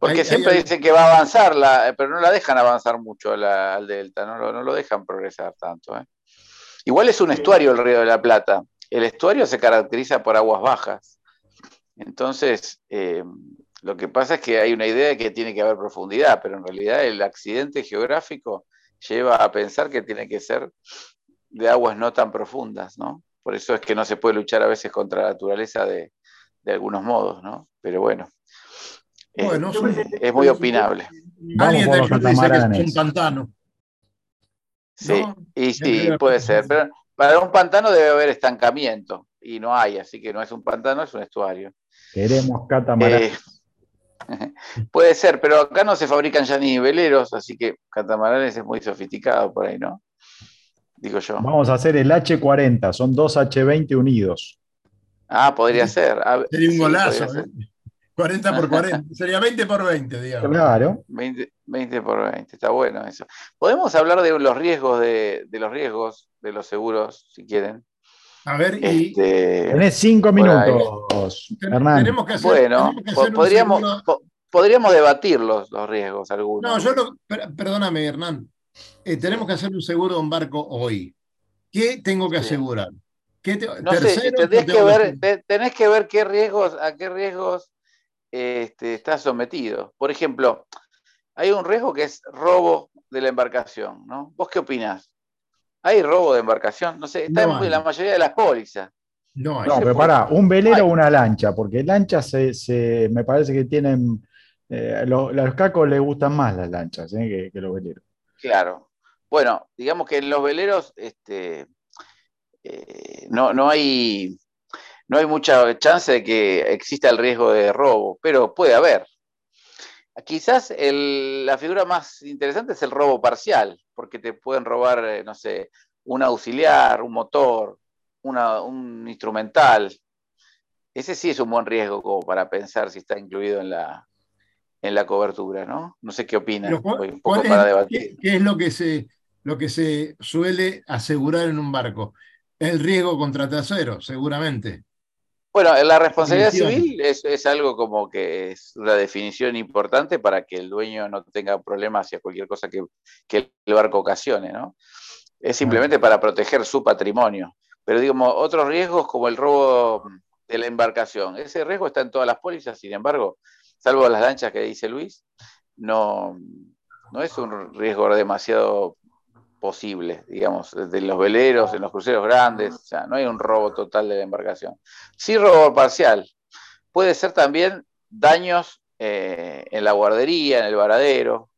Porque siempre dicen que va a avanzar, la, pero no la dejan avanzar mucho al delta, no lo, no lo dejan progresar tanto. ¿eh? Igual es un estuario el Río de la Plata. El estuario se caracteriza por aguas bajas. Entonces, eh, lo que pasa es que hay una idea de que tiene que haber profundidad, pero en realidad el accidente geográfico lleva a pensar que tiene que ser de aguas no tan profundas, ¿no? Por eso es que no se puede luchar a veces contra la naturaleza de, algunos modos, ¿no? Pero bueno, eh, es muy opinable. Alguien dice que es un pantano. Sí, y sí, puede ser. Pero para un pantano debe haber estancamiento y no hay, así que no es un pantano, es un estuario. Queremos catamaranes. Eh, puede ser, pero acá no se fabrican ya ni veleros, así que catamaranes es muy sofisticado por ahí, ¿no? Digo yo. Vamos a hacer el H40, son dos H20 unidos. Ah, podría ser. Sería un golazo. 40 ¿eh? por 40, sería 20 por 20, digamos. Claro. 20, por 20, está bueno eso. Podemos hablar de los riesgos de, de los riesgos de los seguros, si quieren. A ver, y. Este, Tenés cinco minutos, Hernán. Tenemos que hacer, bueno, podríamos, podríamos debatir los, los, riesgos algunos. No, yo lo, perdóname, Hernán. Eh, tenemos que hacer un seguro de un barco hoy. ¿Qué tengo que asegurar? ¿Qué no sé, tenés que, ver, tenés que ver qué riesgos, a qué riesgos este, estás sometido. Por ejemplo, hay un riesgo que es robo de la embarcación, ¿no? ¿Vos qué opinás? ¿Hay robo de embarcación? No sé, está en la mayoría de las pólizas. No, no pero pará, un velero o una lancha, porque lanchas se, me parece que tienen. Eh, los, cacos les gustan más las lanchas eh, que, los veleros. Claro. Bueno, digamos que en los veleros este, eh, no, no hay. No hay mucha chance de que exista el riesgo de robo, pero puede haber. Quizás la figura más interesante es el robo parcial, porque te pueden robar, eh, no sé, un auxiliar, un motor, un instrumental. Ese sí es un buen riesgo como para pensar si está incluido en la, en la cobertura, ¿no? No sé qué opinan. un poco para debatir. ¿qué, es lo que, se, lo que se suele asegurar en un barco? El riesgo contra tercero, seguramente. Bueno, la responsabilidad civil es, algo como que es una definición importante para que el dueño no tenga problemas hacia cualquier cosa que, el barco ocasione, ¿no? Es simplemente para proteger su patrimonio. Pero digamos, otros riesgos como el robo de la embarcación, ese riesgo está en todas las pólizas, sin embargo, salvo las lanchas que dice Luis, no, no es un riesgo demasiado posible, digamos, de los veleros, en los cruceros grandes, o sea, no hay un robo total de la embarcación. Sí robo parcial. Puede ser también daños eh, en la guardería, en el varadero.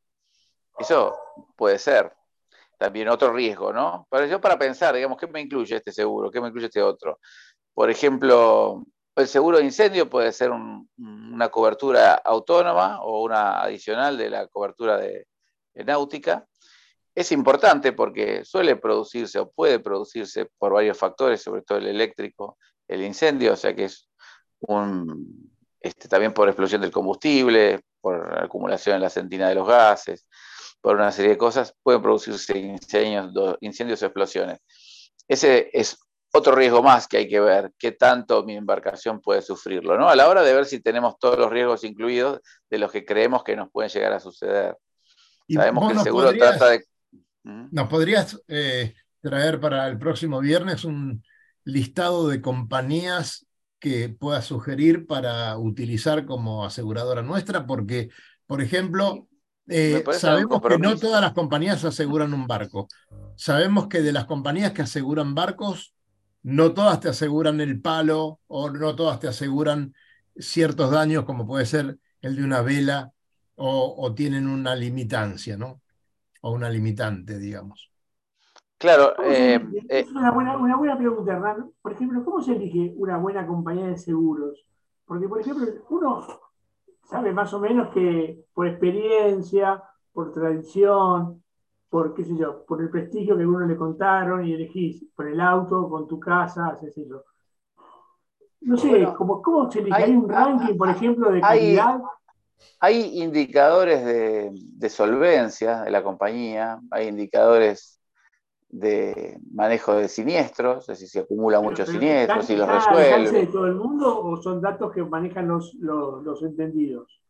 Eso puede ser. También otro riesgo, ¿no? Pero yo para pensar, digamos, ¿qué me incluye este seguro? ¿Qué me incluye este otro? Por ejemplo, el seguro de incendio puede ser una cobertura autónoma o una adicional de la cobertura de náutica es importante porque suele producirse o puede producirse por varios factores, sobre todo el eléctrico, el incendio, o sea que es un, este, también por explosión del combustible, por acumulación en la centina de los gases, por una serie de cosas, pueden producirse incendios, incendios o explosiones. Ese es otro riesgo más que hay que ver, qué tanto mi embarcación puede sufrirlo, ¿no? A la hora de ver si tenemos todos los riesgos incluidos de los que creemos que nos pueden llegar a suceder. Sabemos que el seguro trata de ¿Nos podrías eh, traer para el próximo viernes un listado de compañías que puedas sugerir para utilizar como aseguradora nuestra? Porque, por ejemplo, eh, sabemos que no todas las compañías aseguran un barco. Sabemos que de las compañías que aseguran barcos, no todas te aseguran el palo o no todas te aseguran ciertos daños como puede ser el de una vela o, o tienen una limitancia, ¿no? O una limitante, digamos. Claro. Eh, es una buena, una buena pregunta, Hernán. Por ejemplo, ¿cómo se elige una buena compañía de seguros? Porque, por ejemplo, uno sabe más o menos que por experiencia, por tradición, por qué sé yo, por el prestigio que uno le contaron y elegís por el auto, con tu casa, qué sé yo. No sé, ¿cómo, se elige? ¿Hay, un ranking, por ejemplo, de calidad? Hay indicadores de, solvencia de la compañía, hay indicadores de manejo de siniestros, es decir, si acumula muchos siniestros, si los resuelve. de todo el mundo o son datos que manejan los, los, entendidos?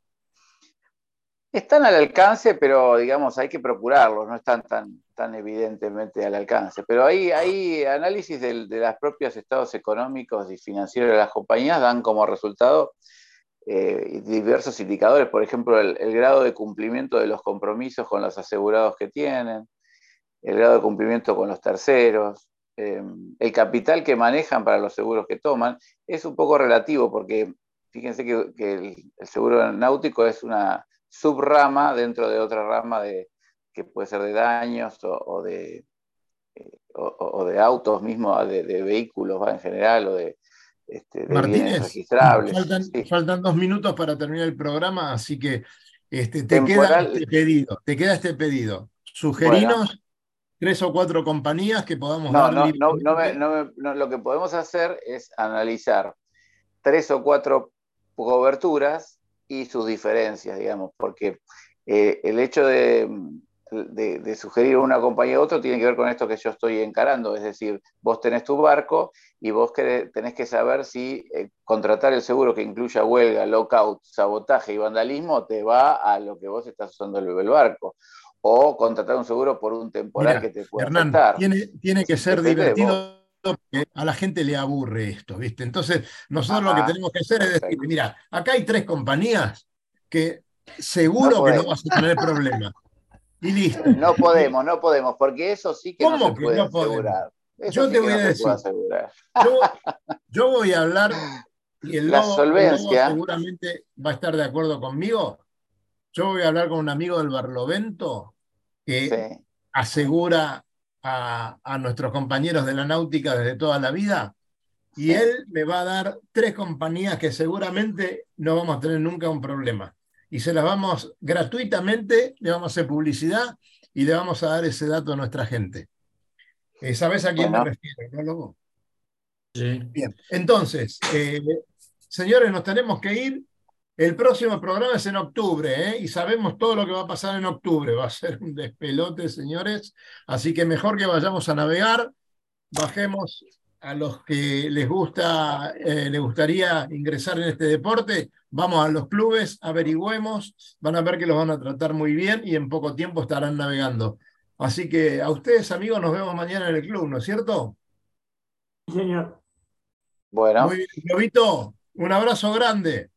Están al alcance, pero digamos, hay que procurarlos, no están tan, tan evidentemente al alcance. Pero hay, hay análisis de, de los propios estados económicos y financieros de las compañías, dan como resultado eh, diversos indicadores, por ejemplo, el, grado de cumplimiento de los compromisos con los asegurados que tienen, el grado de cumplimiento con los terceros, em, el capital que manejan para los seguros que toman, es un poco relativo porque fíjense que, el, seguro náutico es una subrama dentro de otra rama de, que puede ser de daños o, de, eh, o, de autos mismos, de, de vehículos en general o de este, Martínez, faltan, dos minutos para terminar el programa, así que este, te queda este pedido. Te queda este pedido. Sugerinos tres o cuatro compañías que podamos no, No, no, lo que podemos hacer es analizar tres o cuatro coberturas y sus diferencias, digamos, porque eh, el hecho de de, sugerir una compañía a otro tiene que ver con esto que yo estoy encarando, es decir, vos tenés tu barco y vos tenés que saber si eh, contratar el seguro que incluya huelga, lockout, sabotaje y vandalismo te va a lo que vos estás usando el, barco. O contratar un seguro por un temporal que te pueda Hernán, Tiene, tiene que ser divertido porque a la gente le aburre esto, ¿viste? Entonces, nosotros lo que tenemos que hacer es decir, mira, acá hay tres compañías que seguro que no vas a tener problema. No podemos, no podemos, porque eso sí que no se puede asegurar. yo te voy a decir. Yo, voy a hablar y el La solvencia. seguramente va a estar de acuerdo conmigo. Yo voy a hablar con un amigo del Barlovento que asegura a, a, nuestros compañeros de la náutica desde toda la vida y él me va a dar tres compañías que seguramente no vamos a tener nunca un problema. Y se las vamos gratuitamente, le vamos a hacer publicidad y le vamos a dar ese dato a nuestra gente. Eh, ¿Sabes a quién me refiero, no, Lobo? Sí. Bien, entonces, eh, señores, nos tenemos que ir. El próximo programa es en octubre, ¿eh? y sabemos todo lo que va a pasar en octubre. Va a ser un despelote, señores. Así que mejor que vayamos a navegar, bajemos a los que les gusta, eh, les gustaría ingresar en este deporte, vamos a los clubes, averigüemos, van a ver que los van a tratar muy bien y en poco tiempo estarán navegando. Así que a ustedes, amigos, nos vemos mañana en el club, ¿no es cierto? Sí, señor. Bueno. Muy bien, Lobito, un abrazo grande.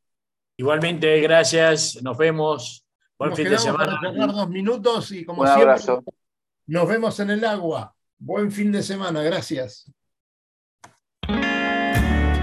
Igualmente, gracias, nos vemos. Buen Nos fin de semana. para dos minutos y como Un siempre, abrazo. nos vemos en el agua. Buen fin de semana, gracias.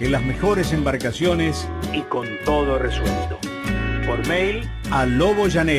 en las mejores embarcaciones Y con todo resuelto. Por mail a Lobo.